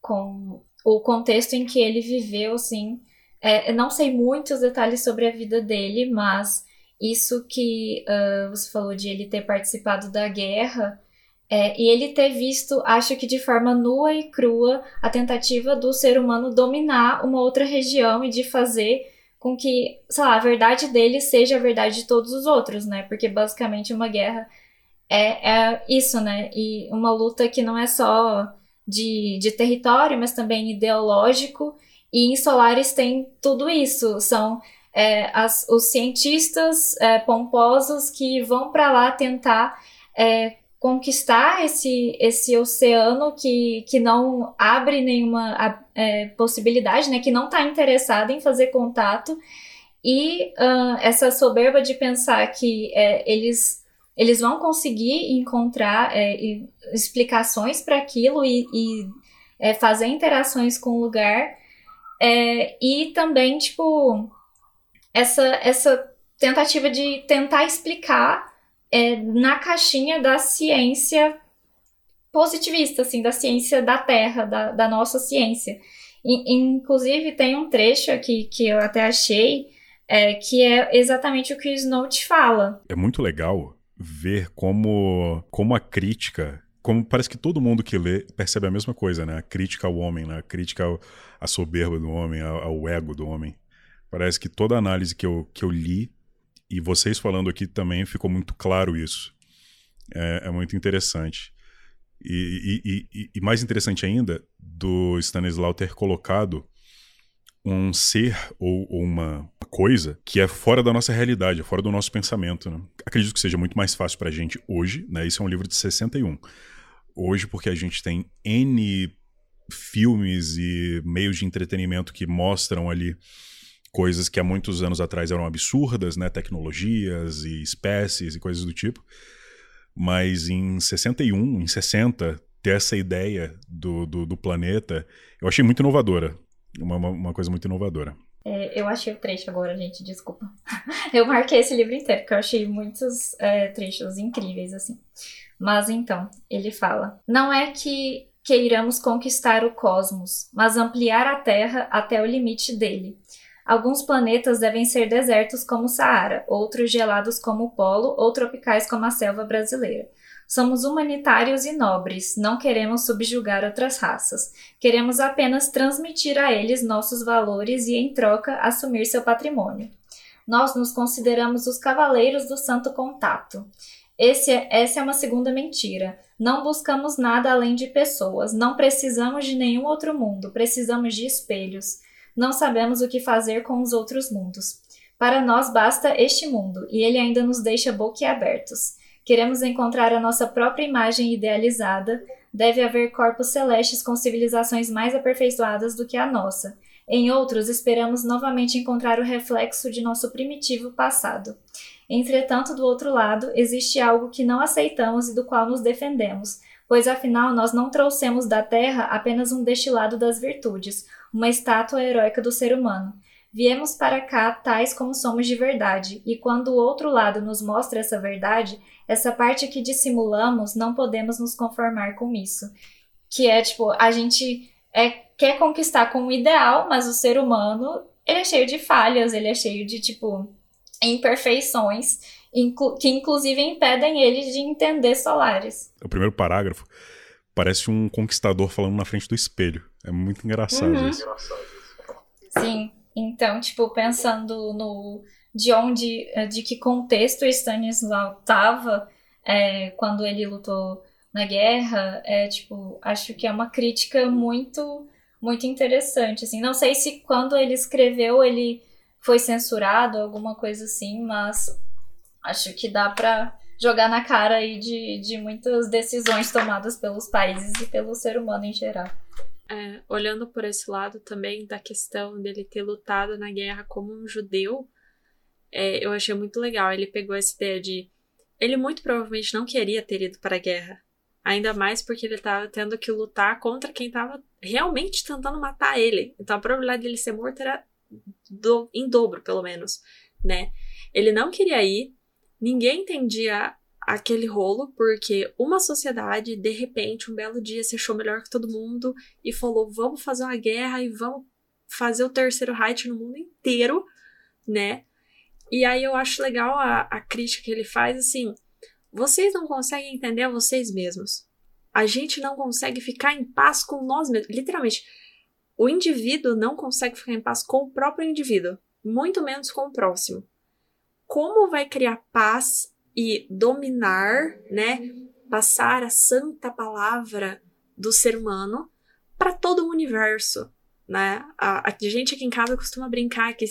com o contexto em que ele viveu, assim. É, não sei muitos detalhes sobre a vida dele, mas isso que uh, você falou de ele ter participado da guerra é, e ele ter visto, acho que de forma nua e crua, a tentativa do ser humano dominar uma outra região e de fazer com que, sei lá, a verdade dele seja a verdade de todos os outros, né? Porque basicamente uma guerra é, é isso, né? E uma luta que não é só de, de território, mas também ideológico. E em Solaris tem tudo isso. São é, as, os cientistas é, pomposos que vão para lá tentar é, conquistar esse, esse oceano que, que não abre nenhuma é, possibilidade, né, que não está interessado em fazer contato. E uh, essa soberba de pensar que é, eles eles vão conseguir encontrar é, explicações para aquilo e, e é, fazer interações com o lugar. É, e também, tipo, essa, essa tentativa de tentar explicar é, na caixinha da ciência positivista, assim, da ciência da Terra, da, da nossa ciência. E, inclusive, tem um trecho aqui que eu até achei, é, que é exatamente o que o Snow te fala. É muito legal ver como, como a crítica como parece que todo mundo que lê percebe a mesma coisa, né? A crítica ao homem, né? A crítica à soberba do homem, ao, ao, ego do homem. Parece que toda análise que eu, que eu li, e vocês falando aqui também, ficou muito claro isso. É, é muito interessante. E, e, e, mais interessante ainda, do Stanislau ter colocado um ser ou, ou, uma coisa que é fora da nossa realidade, é fora do nosso pensamento. Né? Acredito que seja muito mais fácil para a gente hoje, né? Isso é um livro de 61. Hoje, porque a gente tem N filmes e meios de entretenimento que mostram ali coisas que há muitos anos atrás eram absurdas, né? Tecnologias e espécies e coisas do tipo. Mas em 61, em 60, ter essa ideia do, do, do planeta, eu achei muito inovadora uma, uma coisa muito inovadora. É, eu achei o trecho agora, gente, desculpa. Eu marquei esse livro inteiro, porque eu achei muitos é, trechos incríveis, assim. Mas então, ele fala: Não é que queiramos conquistar o cosmos, mas ampliar a Terra até o limite dele. Alguns planetas devem ser desertos como o Saara, outros gelados como o Polo ou tropicais como a selva brasileira. Somos humanitários e nobres, não queremos subjugar outras raças. Queremos apenas transmitir a eles nossos valores e, em troca, assumir seu patrimônio. Nós nos consideramos os cavaleiros do santo contato. Esse é, essa é uma segunda mentira. Não buscamos nada além de pessoas. Não precisamos de nenhum outro mundo. Precisamos de espelhos. Não sabemos o que fazer com os outros mundos. Para nós basta este mundo, e ele ainda nos deixa boquiabertos. Queremos encontrar a nossa própria imagem idealizada. Deve haver corpos celestes com civilizações mais aperfeiçoadas do que a nossa. Em outros, esperamos novamente encontrar o reflexo de nosso primitivo passado. Entretanto, do outro lado, existe algo que não aceitamos e do qual nos defendemos, pois afinal nós não trouxemos da Terra apenas um destilado das virtudes, uma estátua heróica do ser humano. Viemos para cá tais como somos de verdade, e quando o outro lado nos mostra essa verdade, essa parte que dissimulamos, não podemos nos conformar com isso. Que é tipo, a gente é, quer conquistar com o ideal, mas o ser humano, ele é cheio de falhas, ele é cheio de, tipo, imperfeições, inclu que inclusive impedem ele de entender Solares. O primeiro parágrafo parece um conquistador falando na frente do espelho. É muito engraçado uhum. isso. Sim. Então, tipo, pensando no de onde, eh, de que contexto Stanislau estava é, quando ele lutou na guerra, é tipo, acho que é uma crítica muito, muito interessante. Assim, não sei se quando ele escreveu ele foi censurado, alguma coisa assim, mas acho que dá para jogar na cara aí de, de muitas decisões tomadas pelos países e pelo ser humano em geral. É, olhando por esse lado também da questão dele ter lutado na guerra como um judeu, é, eu achei muito legal. Ele pegou essa ideia de. Ele muito provavelmente não queria ter ido para a guerra. Ainda mais porque ele estava tendo que lutar contra quem estava realmente tentando matar ele. Então a probabilidade dele ser morto era do, em dobro, pelo menos, né? Ele não queria ir, ninguém entendia aquele rolo, porque uma sociedade, de repente, um belo dia, se achou melhor que todo mundo e falou: vamos fazer uma guerra e vamos fazer o terceiro Reich no mundo inteiro, né? E aí eu acho legal a, a crítica que ele faz assim: vocês não conseguem entender vocês mesmos. A gente não consegue ficar em paz com nós mesmos. Literalmente, o indivíduo não consegue ficar em paz com o próprio indivíduo, muito menos com o próximo. Como vai criar paz e dominar, né, passar a santa palavra do ser humano para todo o universo, né? A, a, gente aqui em casa costuma brincar que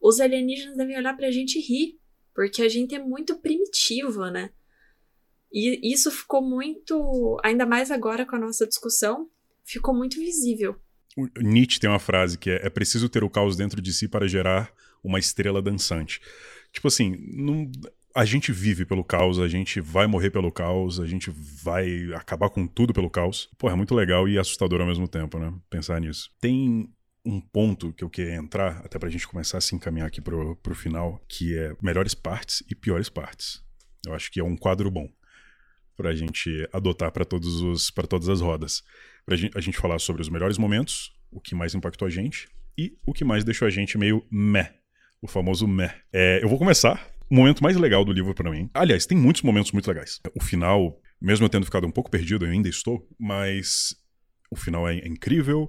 os alienígenas devem olhar para a gente e rir, porque a gente é muito primitivo, né? E isso ficou muito, ainda mais agora com a nossa discussão, ficou muito visível. O Nietzsche tem uma frase que é: é preciso ter o caos dentro de si para gerar uma estrela dançante. Tipo assim, não, a gente vive pelo caos, a gente vai morrer pelo caos, a gente vai acabar com tudo pelo caos. Pô, é muito legal e assustador ao mesmo tempo, né? Pensar nisso. Tem um ponto que eu queria entrar, até pra gente começar a se encaminhar aqui pro, pro final, que é melhores partes e piores partes. Eu acho que é um quadro bom pra gente adotar para todos os para todas as rodas. Pra gente, a gente falar sobre os melhores momentos, o que mais impactou a gente e o que mais deixou a gente meio meh. O famoso meh. É, eu vou começar o momento mais legal do livro para mim. Aliás, tem muitos momentos muito legais. O final, mesmo eu tendo ficado um pouco perdido, eu ainda estou, mas o final é incrível.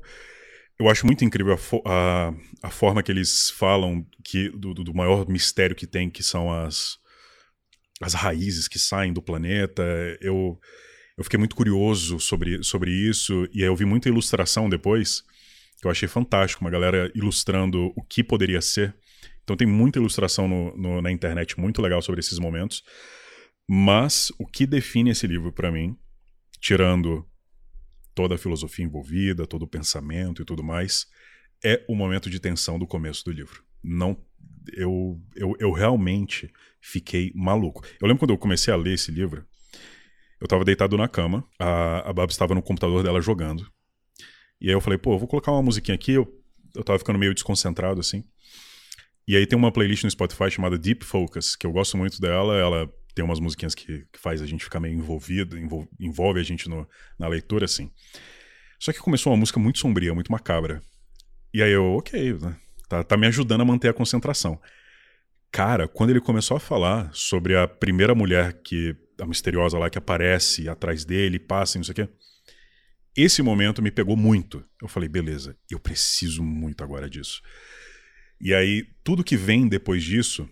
Eu acho muito incrível a, fo a, a forma que eles falam que do, do, maior mistério que tem, que são as, as raízes que saem do planeta. Eu, eu fiquei muito curioso sobre, sobre isso, e eu vi muita ilustração depois, que eu achei fantástico, uma galera ilustrando o que poderia ser. Então tem muita ilustração no, no, na internet muito legal sobre esses momentos. Mas o que define esse livro para mim, tirando toda a filosofia envolvida, todo o pensamento e tudo mais, é o momento de tensão do começo do livro. Não, eu, eu, eu realmente fiquei maluco. Eu lembro quando eu comecei a ler esse livro, eu estava deitado na cama, a, a Babs estava no computador dela jogando. E aí eu falei, pô, eu vou colocar uma musiquinha aqui. Eu, eu tava ficando meio desconcentrado assim. E aí tem uma playlist no Spotify chamada Deep Focus, que eu gosto muito dela. Ela tem umas musiquinhas que, que faz a gente ficar meio envolvido, envolve, envolve a gente no, na leitura, assim. Só que começou uma música muito sombria, muito macabra. E aí eu, ok, né? tá, tá me ajudando a manter a concentração. Cara, quando ele começou a falar sobre a primeira mulher que. a misteriosa lá que aparece atrás dele, passa e não sei o quê. Esse momento me pegou muito. Eu falei, beleza, eu preciso muito agora disso. E aí, tudo que vem depois disso,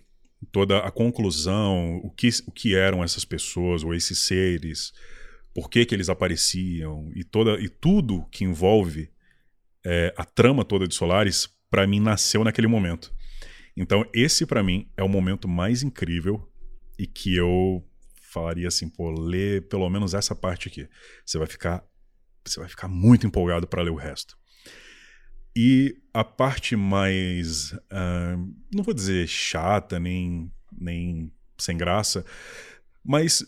toda a conclusão, o que, o que eram essas pessoas ou esses seres, por que, que eles apareciam e, toda, e tudo que envolve é, a trama toda de Solaris, para mim nasceu naquele momento. Então, esse para mim é o momento mais incrível e que eu falaria assim, pô, lê pelo menos essa parte aqui. Você vai ficar você vai ficar muito empolgado para ler o resto. E a parte mais, uh, não vou dizer chata, nem, nem sem graça, mas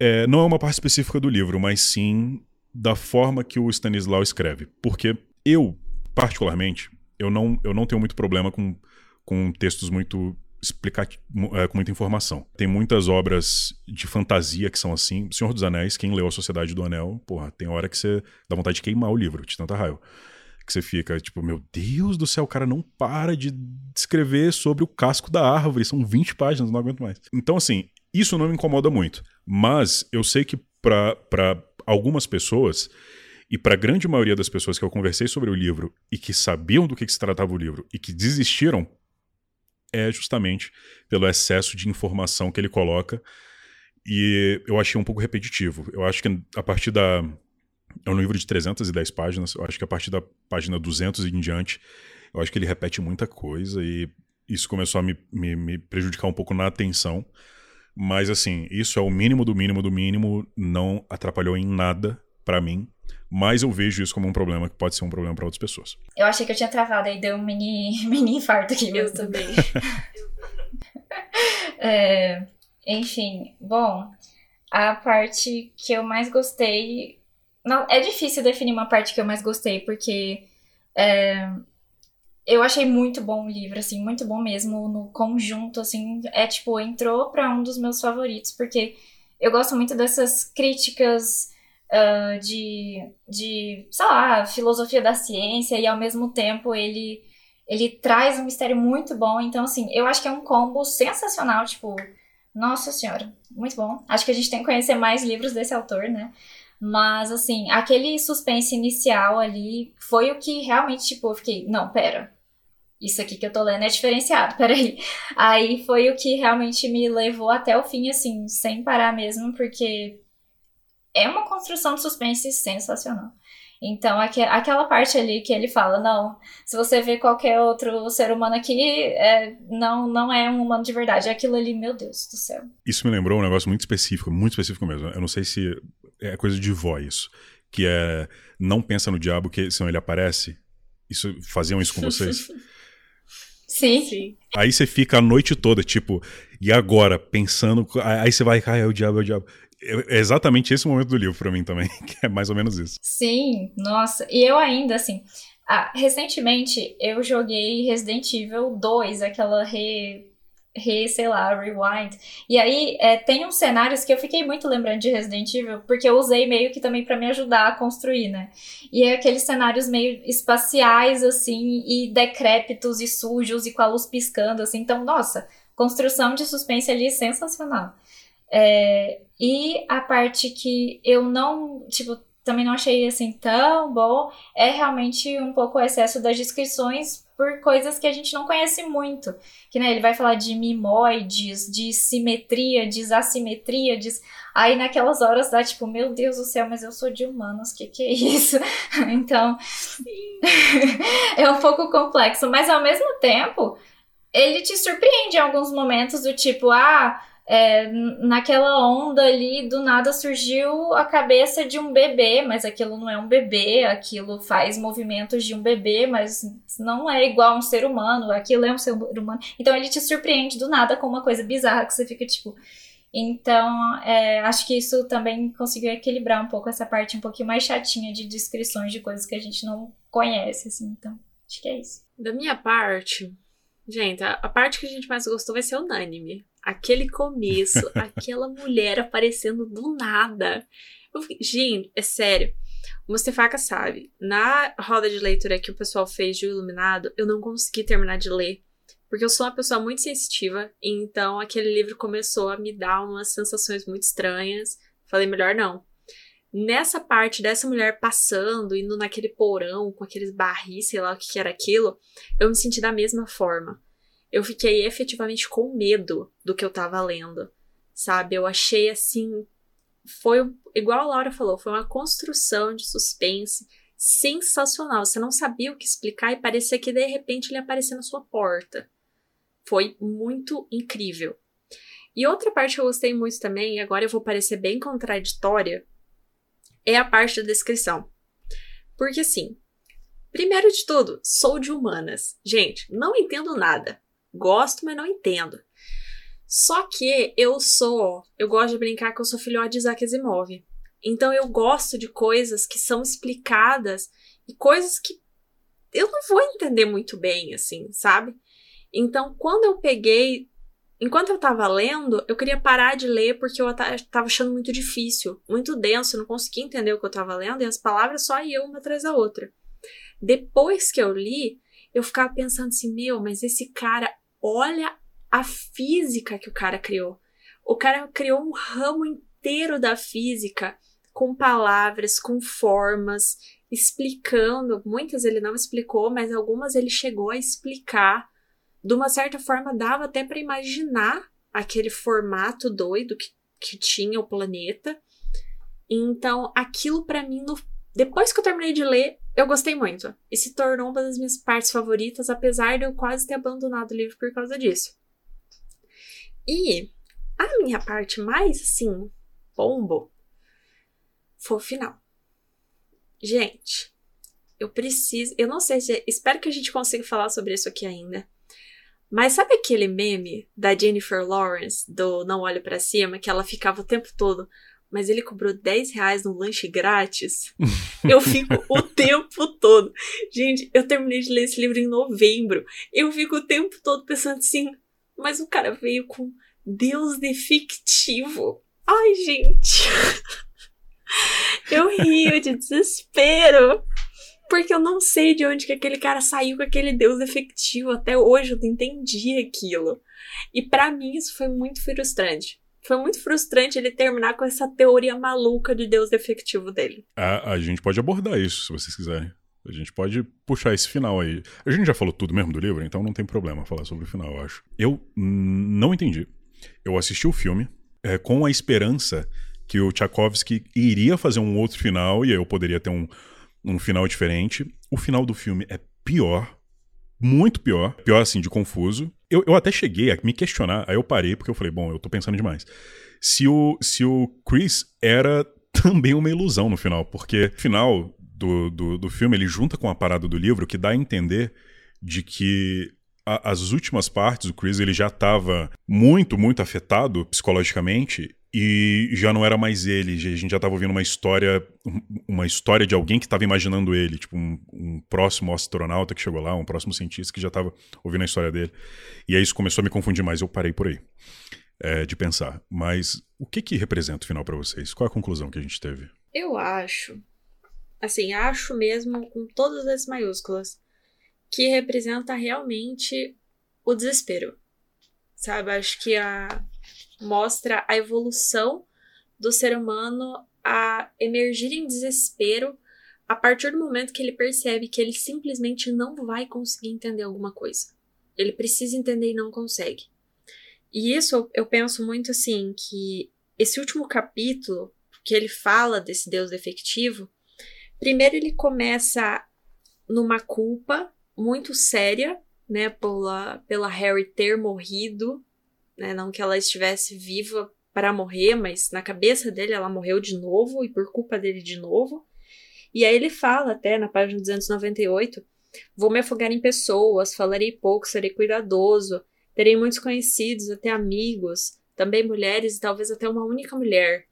é, não é uma parte específica do livro, mas sim da forma que o Stanislau escreve. Porque eu, particularmente, eu não, eu não tenho muito problema com, com textos muito explicar é, com muita informação. Tem muitas obras de fantasia que são assim. Senhor dos Anéis, quem leu A Sociedade do Anel, porra, tem hora que você dá vontade de queimar o livro, de tanta raiva. Que você fica, tipo, meu Deus do céu, o cara não para de escrever sobre o casco da árvore. São 20 páginas, não aguento mais. Então, assim, isso não me incomoda muito. Mas eu sei que para algumas pessoas, e para a grande maioria das pessoas que eu conversei sobre o livro e que sabiam do que, que se tratava o livro e que desistiram é justamente pelo excesso de informação que ele coloca. E eu achei um pouco repetitivo. Eu acho que a partir da. É um livro de 310 páginas. Eu acho que a partir da página 200 e em diante, eu acho que ele repete muita coisa e isso começou a me, me, me prejudicar um pouco na atenção. Mas, assim, isso é o mínimo do mínimo do mínimo, não atrapalhou em nada para mim. Mas eu vejo isso como um problema que pode ser um problema para outras pessoas. Eu achei que eu tinha travado aí, deu um mini, mini infarto aqui mesmo. Eu também. é, enfim, bom, a parte que eu mais gostei. É difícil definir uma parte que eu mais gostei, porque é, eu achei muito bom o livro, assim, muito bom mesmo no conjunto, assim, é tipo, entrou para um dos meus favoritos, porque eu gosto muito dessas críticas uh, de, de, sei lá, filosofia da ciência e ao mesmo tempo ele, ele traz um mistério muito bom. Então, assim, eu acho que é um combo sensacional, tipo, nossa senhora, muito bom. Acho que a gente tem que conhecer mais livros desse autor, né? Mas, assim, aquele suspense inicial ali foi o que realmente, tipo, eu fiquei, não, pera, isso aqui que eu tô lendo é diferenciado, peraí. Aí foi o que realmente me levou até o fim, assim, sem parar mesmo, porque é uma construção de suspense sensacional. Então, aquela parte ali que ele fala, não, se você vê qualquer outro ser humano aqui, é, não, não é um humano de verdade. É aquilo ali, meu Deus do céu. Isso me lembrou um negócio muito específico, muito específico mesmo. Eu não sei se é coisa de vó isso, que é não pensa no diabo que senão ele aparece. Isso faziam isso com vocês? Sim. Sim. Aí você fica a noite toda, tipo, e agora? Pensando. Aí você vai, ah, é o diabo, é o diabo. É exatamente esse momento do livro para mim também, que é mais ou menos isso. Sim, nossa. E eu ainda, assim, ah, recentemente eu joguei Resident Evil 2, aquela re, re sei lá, rewind. E aí é, tem uns cenários que eu fiquei muito lembrando de Resident Evil, porque eu usei meio que também para me ajudar a construir, né? E é aqueles cenários meio espaciais, assim, e decrépitos e sujos e com a luz piscando, assim. Então, nossa, construção de suspense ali sensacional. É, e a parte que eu não, tipo, também não achei assim tão bom é realmente um pouco o excesso das descrições por coisas que a gente não conhece muito. Que né, ele vai falar de mimoides, de simetria, de assimetríades. Aí naquelas horas dá tipo, meu Deus do céu, mas eu sou de humanos, que que é isso? então é um pouco complexo, mas ao mesmo tempo ele te surpreende em alguns momentos do tipo, ah, é, naquela onda ali, do nada surgiu a cabeça de um bebê, mas aquilo não é um bebê, aquilo faz movimentos de um bebê, mas não é igual a um ser humano, aquilo é um ser humano. Então ele te surpreende do nada com uma coisa bizarra que você fica tipo. Então, é, acho que isso também conseguiu equilibrar um pouco essa parte um pouquinho mais chatinha de descrições de coisas que a gente não conhece, assim. Então, acho que é isso. Da minha parte, Gente, a, a parte que a gente mais gostou vai ser unânime. Aquele começo, aquela mulher aparecendo do nada. Eu, gente, é sério. O Mustafaca sabe, na roda de leitura que o pessoal fez de O Iluminado, eu não consegui terminar de ler. Porque eu sou uma pessoa muito sensitiva, então aquele livro começou a me dar umas sensações muito estranhas. Falei, melhor não. Nessa parte dessa mulher passando, indo naquele porão com aqueles barris, sei lá o que, que era aquilo, eu me senti da mesma forma. Eu fiquei efetivamente com medo do que eu tava lendo, sabe? Eu achei assim. Foi igual a Laura falou, foi uma construção de suspense sensacional. Você não sabia o que explicar e parecia que de repente ele aparecia na sua porta. Foi muito incrível. E outra parte que eu gostei muito também, e agora eu vou parecer bem contraditória, é a parte da descrição. Porque assim, primeiro de tudo, sou de humanas. Gente, não entendo nada. Gosto, mas não entendo. Só que eu sou, eu gosto de brincar que eu sou filhote de Isaac Asimov. Então eu gosto de coisas que são explicadas e coisas que eu não vou entender muito bem, assim, sabe? Então, quando eu peguei Enquanto eu tava lendo, eu queria parar de ler porque eu tava achando muito difícil, muito denso, eu não conseguia entender o que eu tava lendo e as palavras só iam uma atrás da outra. Depois que eu li, eu ficava pensando assim: meu, mas esse cara, olha a física que o cara criou. O cara criou um ramo inteiro da física com palavras, com formas, explicando. Muitas ele não explicou, mas algumas ele chegou a explicar de uma certa forma dava até para imaginar aquele formato doido que, que tinha o planeta. Então, aquilo para mim, no, depois que eu terminei de ler, eu gostei muito. E se tornou uma das minhas partes favoritas, apesar de eu quase ter abandonado o livro por causa disso. E a minha parte mais, assim, bombo, foi o final. Gente, eu preciso. Eu não sei se. Espero que a gente consiga falar sobre isso aqui ainda. Mas sabe aquele meme da Jennifer Lawrence, do Não Olhe para Cima, que ela ficava o tempo todo, mas ele cobrou 10 reais no lanche grátis? eu fico o tempo todo. Gente, eu terminei de ler esse livro em novembro. Eu fico o tempo todo pensando assim, mas o cara veio com Deus de fictivo. Ai, gente. eu rio de desespero. Porque eu não sei de onde que aquele cara saiu com aquele deus efetivo. Até hoje eu não entendi aquilo. E para mim isso foi muito frustrante. Foi muito frustrante ele terminar com essa teoria maluca de deus efetivo dele. A, a gente pode abordar isso, se vocês quiserem. A gente pode puxar esse final aí. A gente já falou tudo mesmo do livro, então não tem problema falar sobre o final, eu acho. Eu não entendi. Eu assisti o filme é, com a esperança que o Tchaikovsky iria fazer um outro final e eu poderia ter um, um final diferente. O final do filme é pior, muito pior, pior assim, de confuso. Eu, eu até cheguei a me questionar, aí eu parei porque eu falei, bom, eu tô pensando demais. Se o, se o Chris era também uma ilusão no final, porque no final do, do, do filme ele junta com a parada do livro que dá a entender de que as últimas partes, o Chris ele já estava muito, muito afetado psicologicamente e já não era mais ele, a gente já estava ouvindo uma história, uma história de alguém que estava imaginando ele, tipo um, um, próximo astronauta que chegou lá, um próximo cientista que já estava ouvindo a história dele. E aí isso começou a me confundir mais, eu parei por aí é, de pensar. Mas o que que representa o final para vocês? Qual é a conclusão que a gente teve? Eu acho, assim, acho mesmo com todas as maiúsculas, que representa realmente o desespero. Sabe, acho que a mostra a evolução do ser humano a emergir em desespero a partir do momento que ele percebe que ele simplesmente não vai conseguir entender alguma coisa. Ele precisa entender e não consegue. E isso eu penso muito assim que esse último capítulo que ele fala desse Deus defectivo, primeiro ele começa numa culpa muito séria, né, pela, pela Harry ter morrido né? Não que ela estivesse viva para morrer, mas na cabeça dele ela morreu de novo e por culpa dele de novo. E aí ele fala até na página 298: Vou me afogar em pessoas, falarei pouco, serei cuidadoso, terei muitos conhecidos, até amigos, também mulheres e talvez até uma única mulher.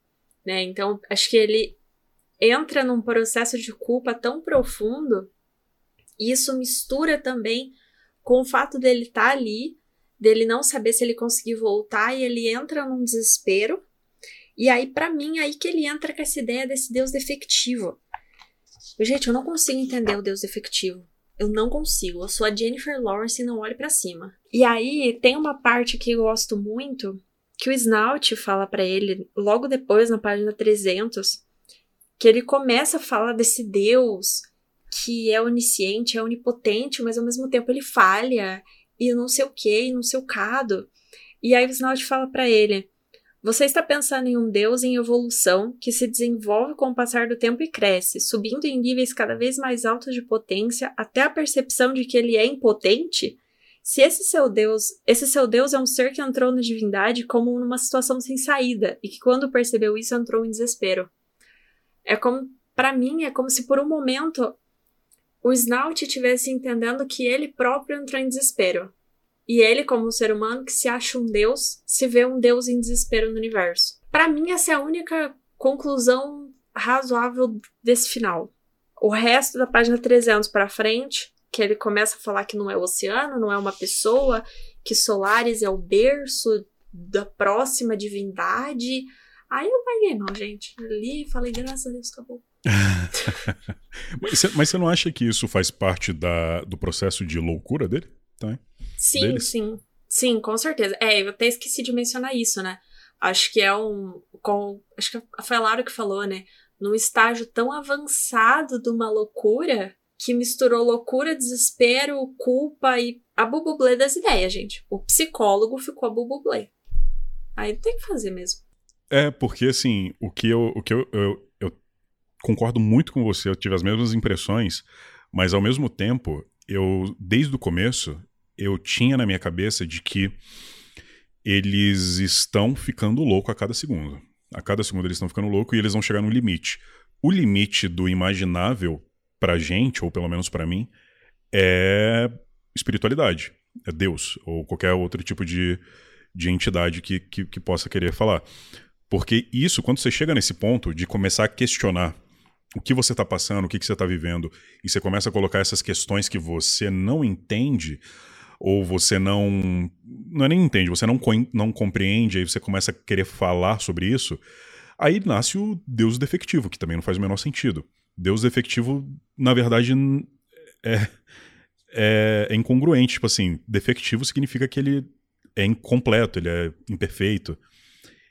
Né? Então, acho que ele entra num processo de culpa tão profundo e isso mistura também com o fato dele estar tá ali, dele não saber se ele conseguir voltar, e ele entra num desespero. E aí, para mim, aí que ele entra com essa ideia desse Deus defectivo. Gente, eu não consigo entender o Deus defectivo. Eu não consigo. Eu sou a Jennifer Lawrence e não olho para cima. E aí tem uma parte que eu gosto muito, que o Snout fala para ele logo depois na página 300, que ele começa a falar desse Deus que é onisciente, é onipotente, mas ao mesmo tempo ele falha e não sei o que, e não sei o cado. E aí Snout fala para ele: você está pensando em um Deus em evolução que se desenvolve com o passar do tempo e cresce, subindo em níveis cada vez mais altos de potência até a percepção de que ele é impotente? Se esse seu Deus, esse seu Deus é um ser que entrou na divindade como numa situação sem saída e que quando percebeu isso entrou em desespero. É como, para mim, é como se por um momento o Snout estivesse entendendo que ele próprio entrou em desespero. E ele, como um ser humano que se acha um deus, se vê um deus em desespero no universo. Para mim, essa é a única conclusão razoável desse final. O resto da página 300 para frente, que ele começa a falar que não é o oceano, não é uma pessoa, que Solaris é o berço da próxima divindade. Aí eu paguei, não, gente. Ali falei, graças a Deus, acabou. mas, você, mas, você, não acha que isso faz parte da, do processo de loucura dele? Tá, Sim, deles? sim. Sim, com certeza. É, eu até esqueci de mencionar isso, né? Acho que é um. Com, acho que foi a Laura que falou, né? Num estágio tão avançado de uma loucura que misturou loucura, desespero, culpa e a bubublé das ideias, gente. O psicólogo ficou a bubublé. Aí tem que fazer mesmo. É, porque assim, o que eu, o que eu, eu concordo muito com você, eu tive as mesmas impressões, mas ao mesmo tempo, eu, desde o começo, eu tinha na minha cabeça de que eles estão ficando louco a cada segundo. A cada segundo eles estão ficando louco e eles vão chegar no limite. O limite do imaginável pra gente, ou pelo menos para mim, é espiritualidade, é Deus, ou qualquer outro tipo de, de entidade que, que, que possa querer falar. Porque isso, quando você chega nesse ponto de começar a questionar o que você está passando, o que, que você está vivendo, e você começa a colocar essas questões que você não entende, ou você não. Não é nem entende, você não, não compreende, aí você começa a querer falar sobre isso, aí nasce o Deus defectivo, que também não faz o menor sentido. Deus defectivo, na verdade, é, é, é incongruente. Tipo assim, defectivo significa que ele é incompleto, ele é imperfeito.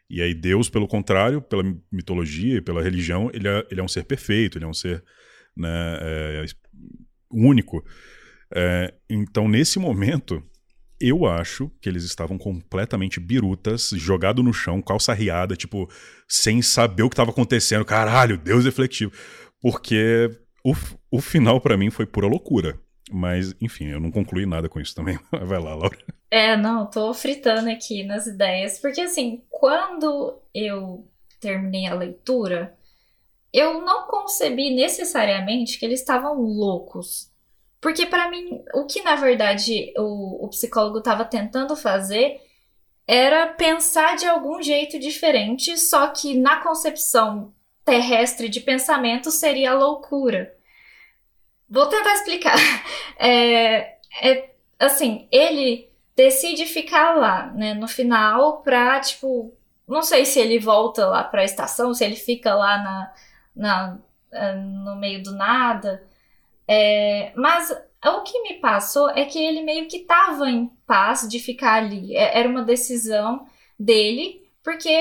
E aí Deus, pelo contrário, pela mitologia e pela religião, ele é, ele é um ser perfeito, ele é um ser né, é, único. É, então, nesse momento, eu acho que eles estavam completamente birutas, jogado no chão, calça riada, tipo, sem saber o que estava acontecendo. Caralho, Deus refletivo. Porque o, o final para mim foi pura loucura. Mas, enfim, eu não concluí nada com isso também. Vai lá, Laura. É, não, tô fritando aqui nas ideias. Porque, assim, quando eu terminei a leitura, eu não concebi necessariamente que eles estavam loucos. Porque para mim, o que na verdade o, o psicólogo estava tentando fazer era pensar de algum jeito diferente, só que na concepção terrestre de pensamento seria loucura. Vou tentar explicar. É, é, assim, ele decide ficar lá, né, no final pra, tipo, não sei se ele volta lá pra estação, se ele fica lá na, na é, no meio do nada. É, mas o que me passou é que ele meio que tava em paz de ficar ali. É, era uma decisão dele, porque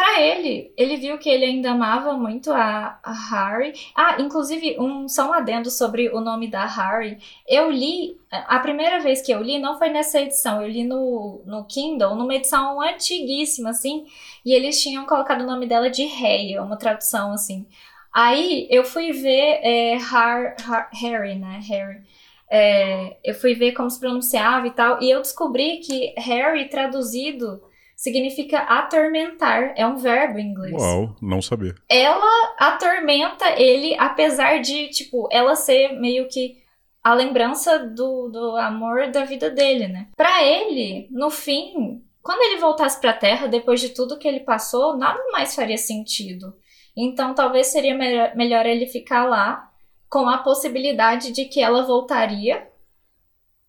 para ele, ele viu que ele ainda amava muito a, a, Harry. Ah, inclusive, um, só um adendo sobre o nome da Harry. Eu li, a primeira vez que eu li, não foi nessa edição, eu li no, no Kindle, numa edição antiguíssima, assim, e eles tinham colocado o nome dela de Rhea, uma tradução assim. Aí eu fui ver é, Har, Har, Harry, né? Harry. É, eu fui ver como se pronunciava e tal, e eu descobri que Harry traduzido significa atormentar, é um verbo em inglês. Uau, não sabia. Ela atormenta ele, apesar de, tipo, ela ser meio que a lembrança do, do amor da vida dele, né? Pra ele, no fim, quando ele voltasse pra Terra, depois de tudo que ele passou, nada mais faria sentido. Então talvez seria melhor, melhor ele ficar lá com a possibilidade de que ela voltaria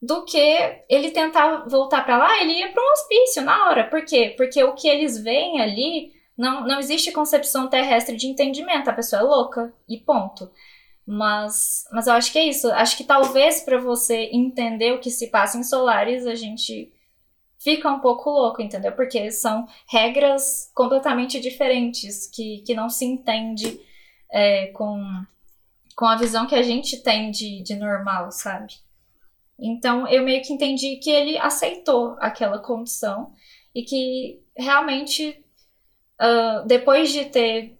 do que ele tentar voltar para lá, ele ia para um hospício na hora. Por quê? Porque o que eles veem ali não, não existe concepção terrestre de entendimento. A pessoa é louca e ponto. Mas, mas eu acho que é isso. Acho que talvez para você entender o que se passa em Solaris, a gente fica um pouco louco, entendeu? Porque são regras completamente diferentes que, que não se entende é, com, com a visão que a gente tem de, de normal, sabe? Então eu meio que entendi que ele aceitou aquela condição e que realmente, uh, depois de ter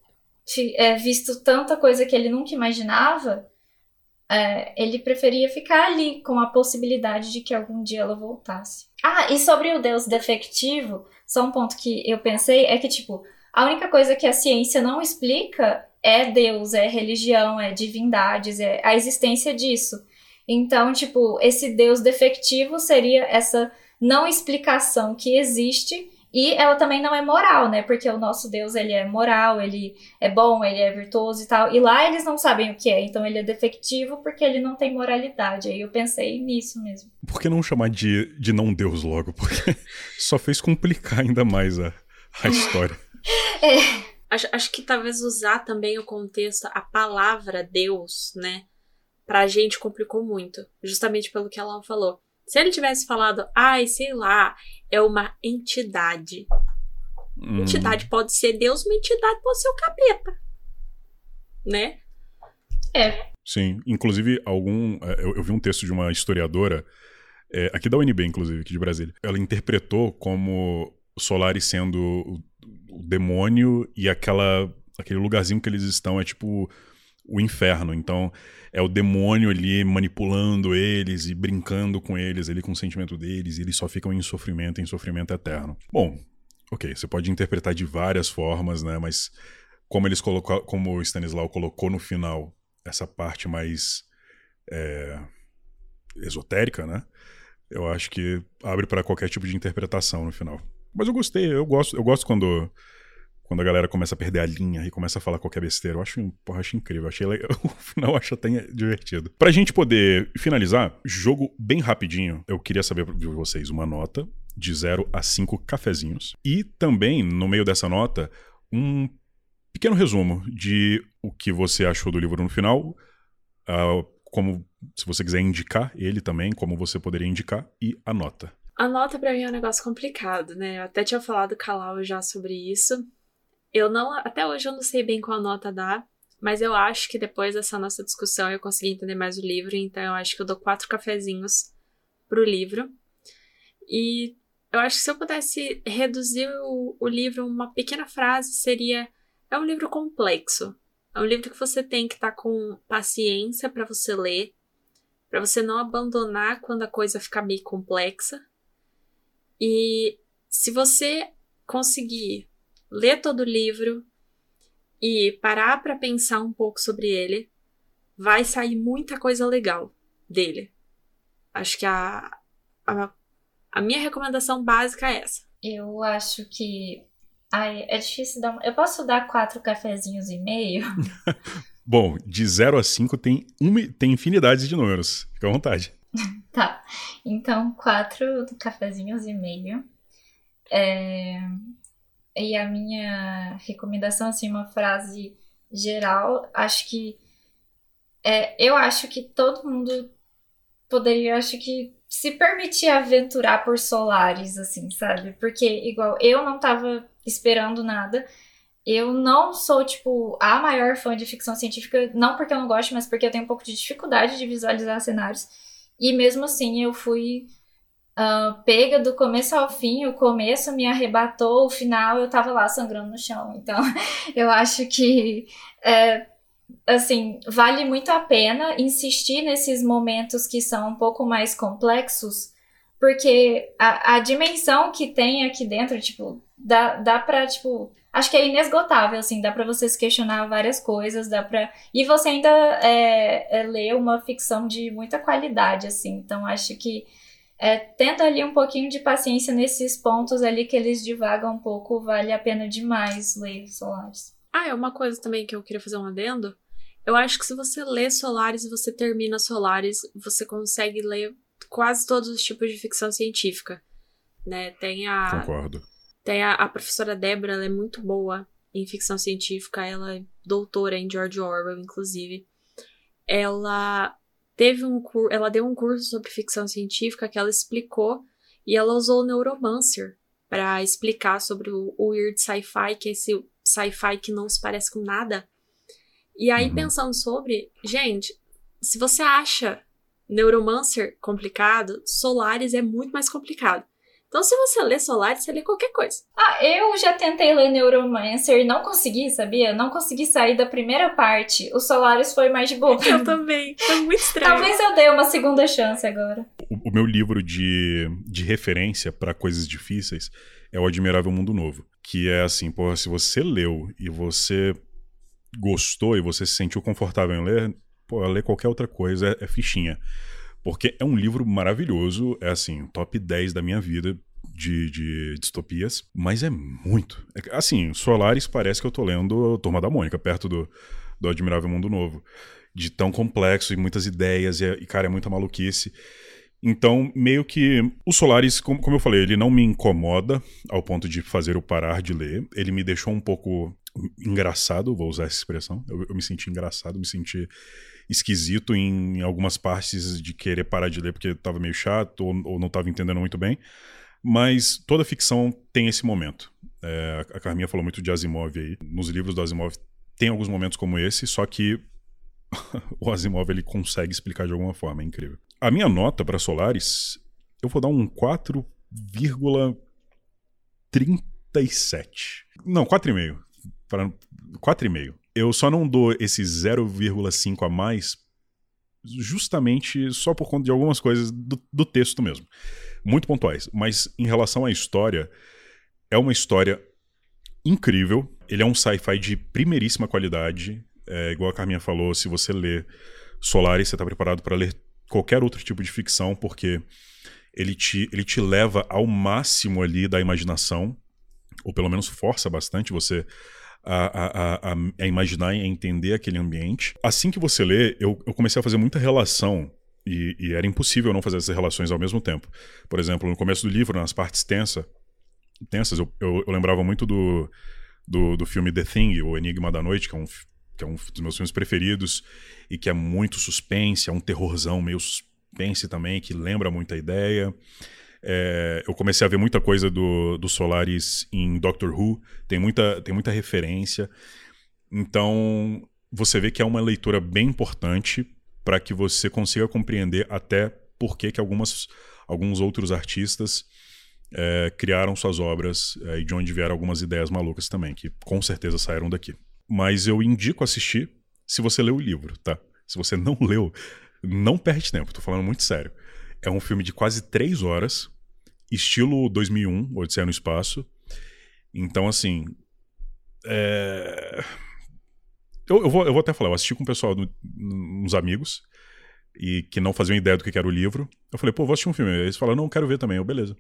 é, visto tanta coisa que ele nunca imaginava, é, ele preferia ficar ali com a possibilidade de que algum dia ela voltasse. Ah, e sobre o Deus defectivo, só um ponto que eu pensei é que, tipo, a única coisa que a ciência não explica é Deus, é religião, é divindades, é a existência disso. Então, tipo, esse Deus defectivo seria essa não explicação que existe e ela também não é moral, né? Porque o nosso Deus, ele é moral, ele é bom, ele é virtuoso e tal. E lá eles não sabem o que é, então ele é defectivo porque ele não tem moralidade. Aí eu pensei nisso mesmo. Por que não chamar de, de não Deus logo? Porque só fez complicar ainda mais a, a história. é. Acho, acho que talvez usar também o contexto, a palavra Deus, né? Pra gente complicou muito. Justamente pelo que ela falou. Se ele tivesse falado, ai, sei lá, é uma entidade. Hum. Entidade pode ser Deus, uma entidade pode ser o capeta. Né? É. Sim, inclusive algum. É, eu, eu vi um texto de uma historiadora, é, aqui da UNB, inclusive, aqui de Brasília. Ela interpretou como Solaris sendo o demônio e aquela aquele lugarzinho que eles estão é tipo o inferno. Então é o demônio ali manipulando eles e brincando com eles, ali com o sentimento deles, e eles só ficam em sofrimento, em sofrimento eterno. Bom, ok, você pode interpretar de várias formas, né? Mas como eles colocou, como o Stanislau colocou no final essa parte mais é, esotérica, né? Eu acho que abre para qualquer tipo de interpretação no final. Mas eu gostei, eu gosto, eu gosto quando quando a galera começa a perder a linha e começa a falar qualquer besteira. Eu acho, porra, acho incrível. Achei legal. O final acho até divertido. Pra gente poder finalizar, jogo bem rapidinho, eu queria saber de vocês uma nota de 0 a 5 cafezinhos. E também, no meio dessa nota, um pequeno resumo de o que você achou do livro no final. Uh, como, se você quiser indicar ele também, como você poderia indicar, e a nota. A nota para mim é um negócio complicado, né? Eu até tinha falado com a Lau já sobre isso. Eu não, até hoje eu não sei bem qual nota dá, mas eu acho que depois dessa nossa discussão eu consegui entender mais o livro, então eu acho que eu dou quatro cafezinhos pro livro. E eu acho que se eu pudesse reduzir o, o livro uma pequena frase, seria: é um livro complexo. É um livro que você tem que estar tá com paciência para você ler, para você não abandonar quando a coisa ficar meio complexa e se você conseguir ler todo o livro e parar para pensar um pouco sobre ele, vai sair muita coisa legal dele. Acho que a, a, a minha recomendação básica é essa. Eu acho que. Ai, é difícil dar. Eu posso dar quatro cafezinhos e meio? Bom, de 0 a 5 tem, um, tem infinidades de números. Fica à vontade. tá. Então, quatro cafezinhos e meio. É... E a minha recomendação, assim, uma frase geral, acho que. É, eu acho que todo mundo poderia, acho que, se permitir aventurar por Solares, assim, sabe? Porque, igual, eu não tava esperando nada. Eu não sou, tipo, a maior fã de ficção científica, não porque eu não gosto, mas porque eu tenho um pouco de dificuldade de visualizar cenários. E mesmo assim eu fui uh, pega do começo ao fim. O começo me arrebatou, o final eu tava lá sangrando no chão. Então eu acho que. É, assim, vale muito a pena insistir nesses momentos que são um pouco mais complexos, porque a, a dimensão que tem aqui dentro, tipo, dá, dá pra, tipo, acho que é inesgotável, assim, dá para você se questionar várias coisas, dá para e você ainda é, é, lê uma ficção de muita qualidade, assim, então acho que é, tendo ali um pouquinho de paciência nesses pontos ali que eles divagam um pouco, vale a pena demais ler Solares. Ah, é uma coisa também que eu queria fazer um adendo. Eu acho que se você lê Solares e você termina Solares, você consegue ler quase todos os tipos de ficção científica. Né? Tem a. Concordo. Tem a, a professora Débora, ela é muito boa em ficção científica, ela é doutora em George Orwell, inclusive. Ela teve um ela deu um curso sobre ficção científica que ela explicou e ela usou o Neuromancer para explicar sobre o, o weird sci-fi, que é esse sci-fi que não se parece com nada. E aí, uhum. pensando sobre, gente, se você acha Neuromancer complicado, Solaris é muito mais complicado. Então, se você lê Solaris, você lê qualquer coisa. Ah, eu já tentei ler Neuromancer e não consegui, sabia? Não consegui sair da primeira parte. O Solaris foi mais de boa. Eu também. Foi muito estranho. Talvez eu dê uma segunda chance agora. O, o meu livro de, de referência para coisas difíceis é O Admirável Mundo Novo. Que é assim, porra, se você leu e você gostou e você se sentiu confortável em ler, pô, ler qualquer outra coisa é, é fichinha. Porque é um livro maravilhoso, é assim, top 10 da minha vida de, de distopias, mas é muito. É, assim, Solaris parece que eu tô lendo Turma da Mônica, perto do, do Admirável Mundo Novo. De tão complexo e muitas ideias, e, e cara, é muita maluquice. Então, meio que o Solaris, como, como eu falei, ele não me incomoda ao ponto de fazer eu parar de ler. Ele me deixou um pouco engraçado, vou usar essa expressão. Eu, eu me senti engraçado, me senti esquisito em algumas partes de querer parar de ler porque estava meio chato ou, ou não estava entendendo muito bem. Mas toda ficção tem esse momento. É, a Carminha falou muito de Asimov aí. Nos livros do Asimov tem alguns momentos como esse, só que o Asimov ele consegue explicar de alguma forma, é incrível. A minha nota para Solaris, eu vou dar um 4,37. Não, 4,5. 4,5. Eu só não dou esse 0,5 a mais justamente só por conta de algumas coisas do, do texto mesmo. Muito pontuais. Mas em relação à história, é uma história incrível. Ele é um sci-fi de primeiríssima qualidade. É, igual a Carminha falou, se você lê Solaris, você está preparado para ler qualquer outro tipo de ficção, porque ele te, ele te leva ao máximo ali da imaginação, ou pelo menos força bastante você a, a, a, a imaginar e a entender aquele ambiente. Assim que você lê, eu, eu comecei a fazer muita relação e, e, era impossível não fazer essas relações ao mesmo tempo. Por exemplo, no começo do livro, nas partes tensa, tensas, eu, eu, eu lembrava muito do, do, do, filme The Thing, O Enigma da Noite, que é, um, que é um dos meus filmes preferidos e que é muito suspense, é um terrorzão meio suspense também, que lembra muito a ideia. É, eu comecei a ver muita coisa do, do Solaris em Doctor Who, tem muita, tem muita referência. Então, você vê que é uma leitura bem importante para que você consiga compreender até por que, que algumas, alguns outros artistas é, criaram suas obras é, e de onde vieram algumas ideias malucas também, que com certeza saíram daqui. Mas eu indico assistir se você leu o livro, tá? Se você não leu, não perde tempo, tô falando muito sério. É um filme de quase três horas, estilo 2001, Odisseia no Espaço. Então, assim. É... Eu, eu, vou, eu vou até falar, eu assisti com o pessoal, uns amigos, e que não faziam ideia do que era o livro. Eu falei, pô, vou assistir um filme. Eles falaram, não, quero ver também. Eu, beleza.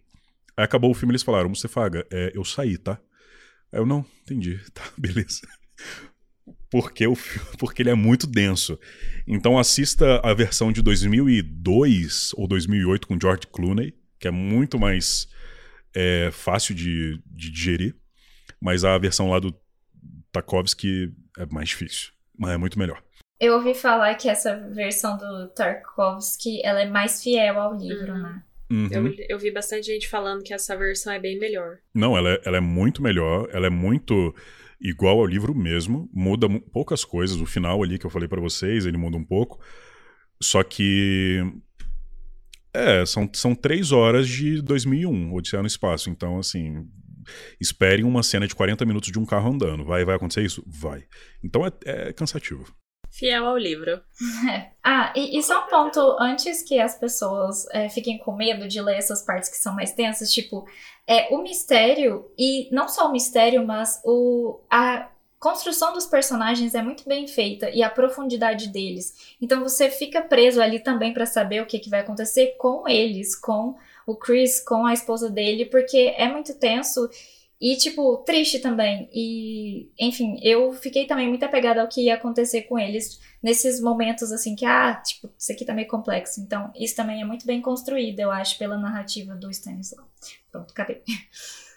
Aí acabou o filme eles falaram, Mustafaga, é, eu saí, tá? Aí eu, não, entendi. Tá, beleza porque, o, porque ele é muito denso. Então assista a versão de 2002 ou 2008 com George Clooney, que é muito mais é, fácil de, de digerir, mas a versão lá do Tarkovsky é mais difícil, mas é muito melhor. Eu ouvi falar que essa versão do Tarkovsky ela é mais fiel ao livro, uhum. né? Uhum. Eu, eu, vi bastante gente falando que essa versão é bem melhor. Não, ela é, ela é muito melhor, ela é muito igual ao livro mesmo, muda poucas coisas. O final ali que eu falei para vocês, ele muda um pouco. Só que. É, são, são três horas de 2001, Odisseia no Espaço. Então, assim, esperem uma cena de 40 minutos de um carro andando. Vai, vai acontecer isso? Vai. Então é, é cansativo. Fiel ao livro. É. Ah, e, e, só um ponto antes que as pessoas é, fiquem com medo de ler essas partes que são mais tensas, tipo, é o mistério, e não só o mistério, mas o, a construção dos personagens é muito bem feita e a profundidade deles. Então você fica preso ali também para saber o que, que vai acontecer com eles, com o Chris, com a esposa dele, porque é muito tenso E, tipo, triste também. E, enfim, eu fiquei também muito apegada ao que ia acontecer com eles nesses momentos, assim, que, ah, tipo, isso aqui tá meio complexo. Então, isso também é muito bem construído, eu acho, pela narrativa do Stanislau. Pronto, acabei.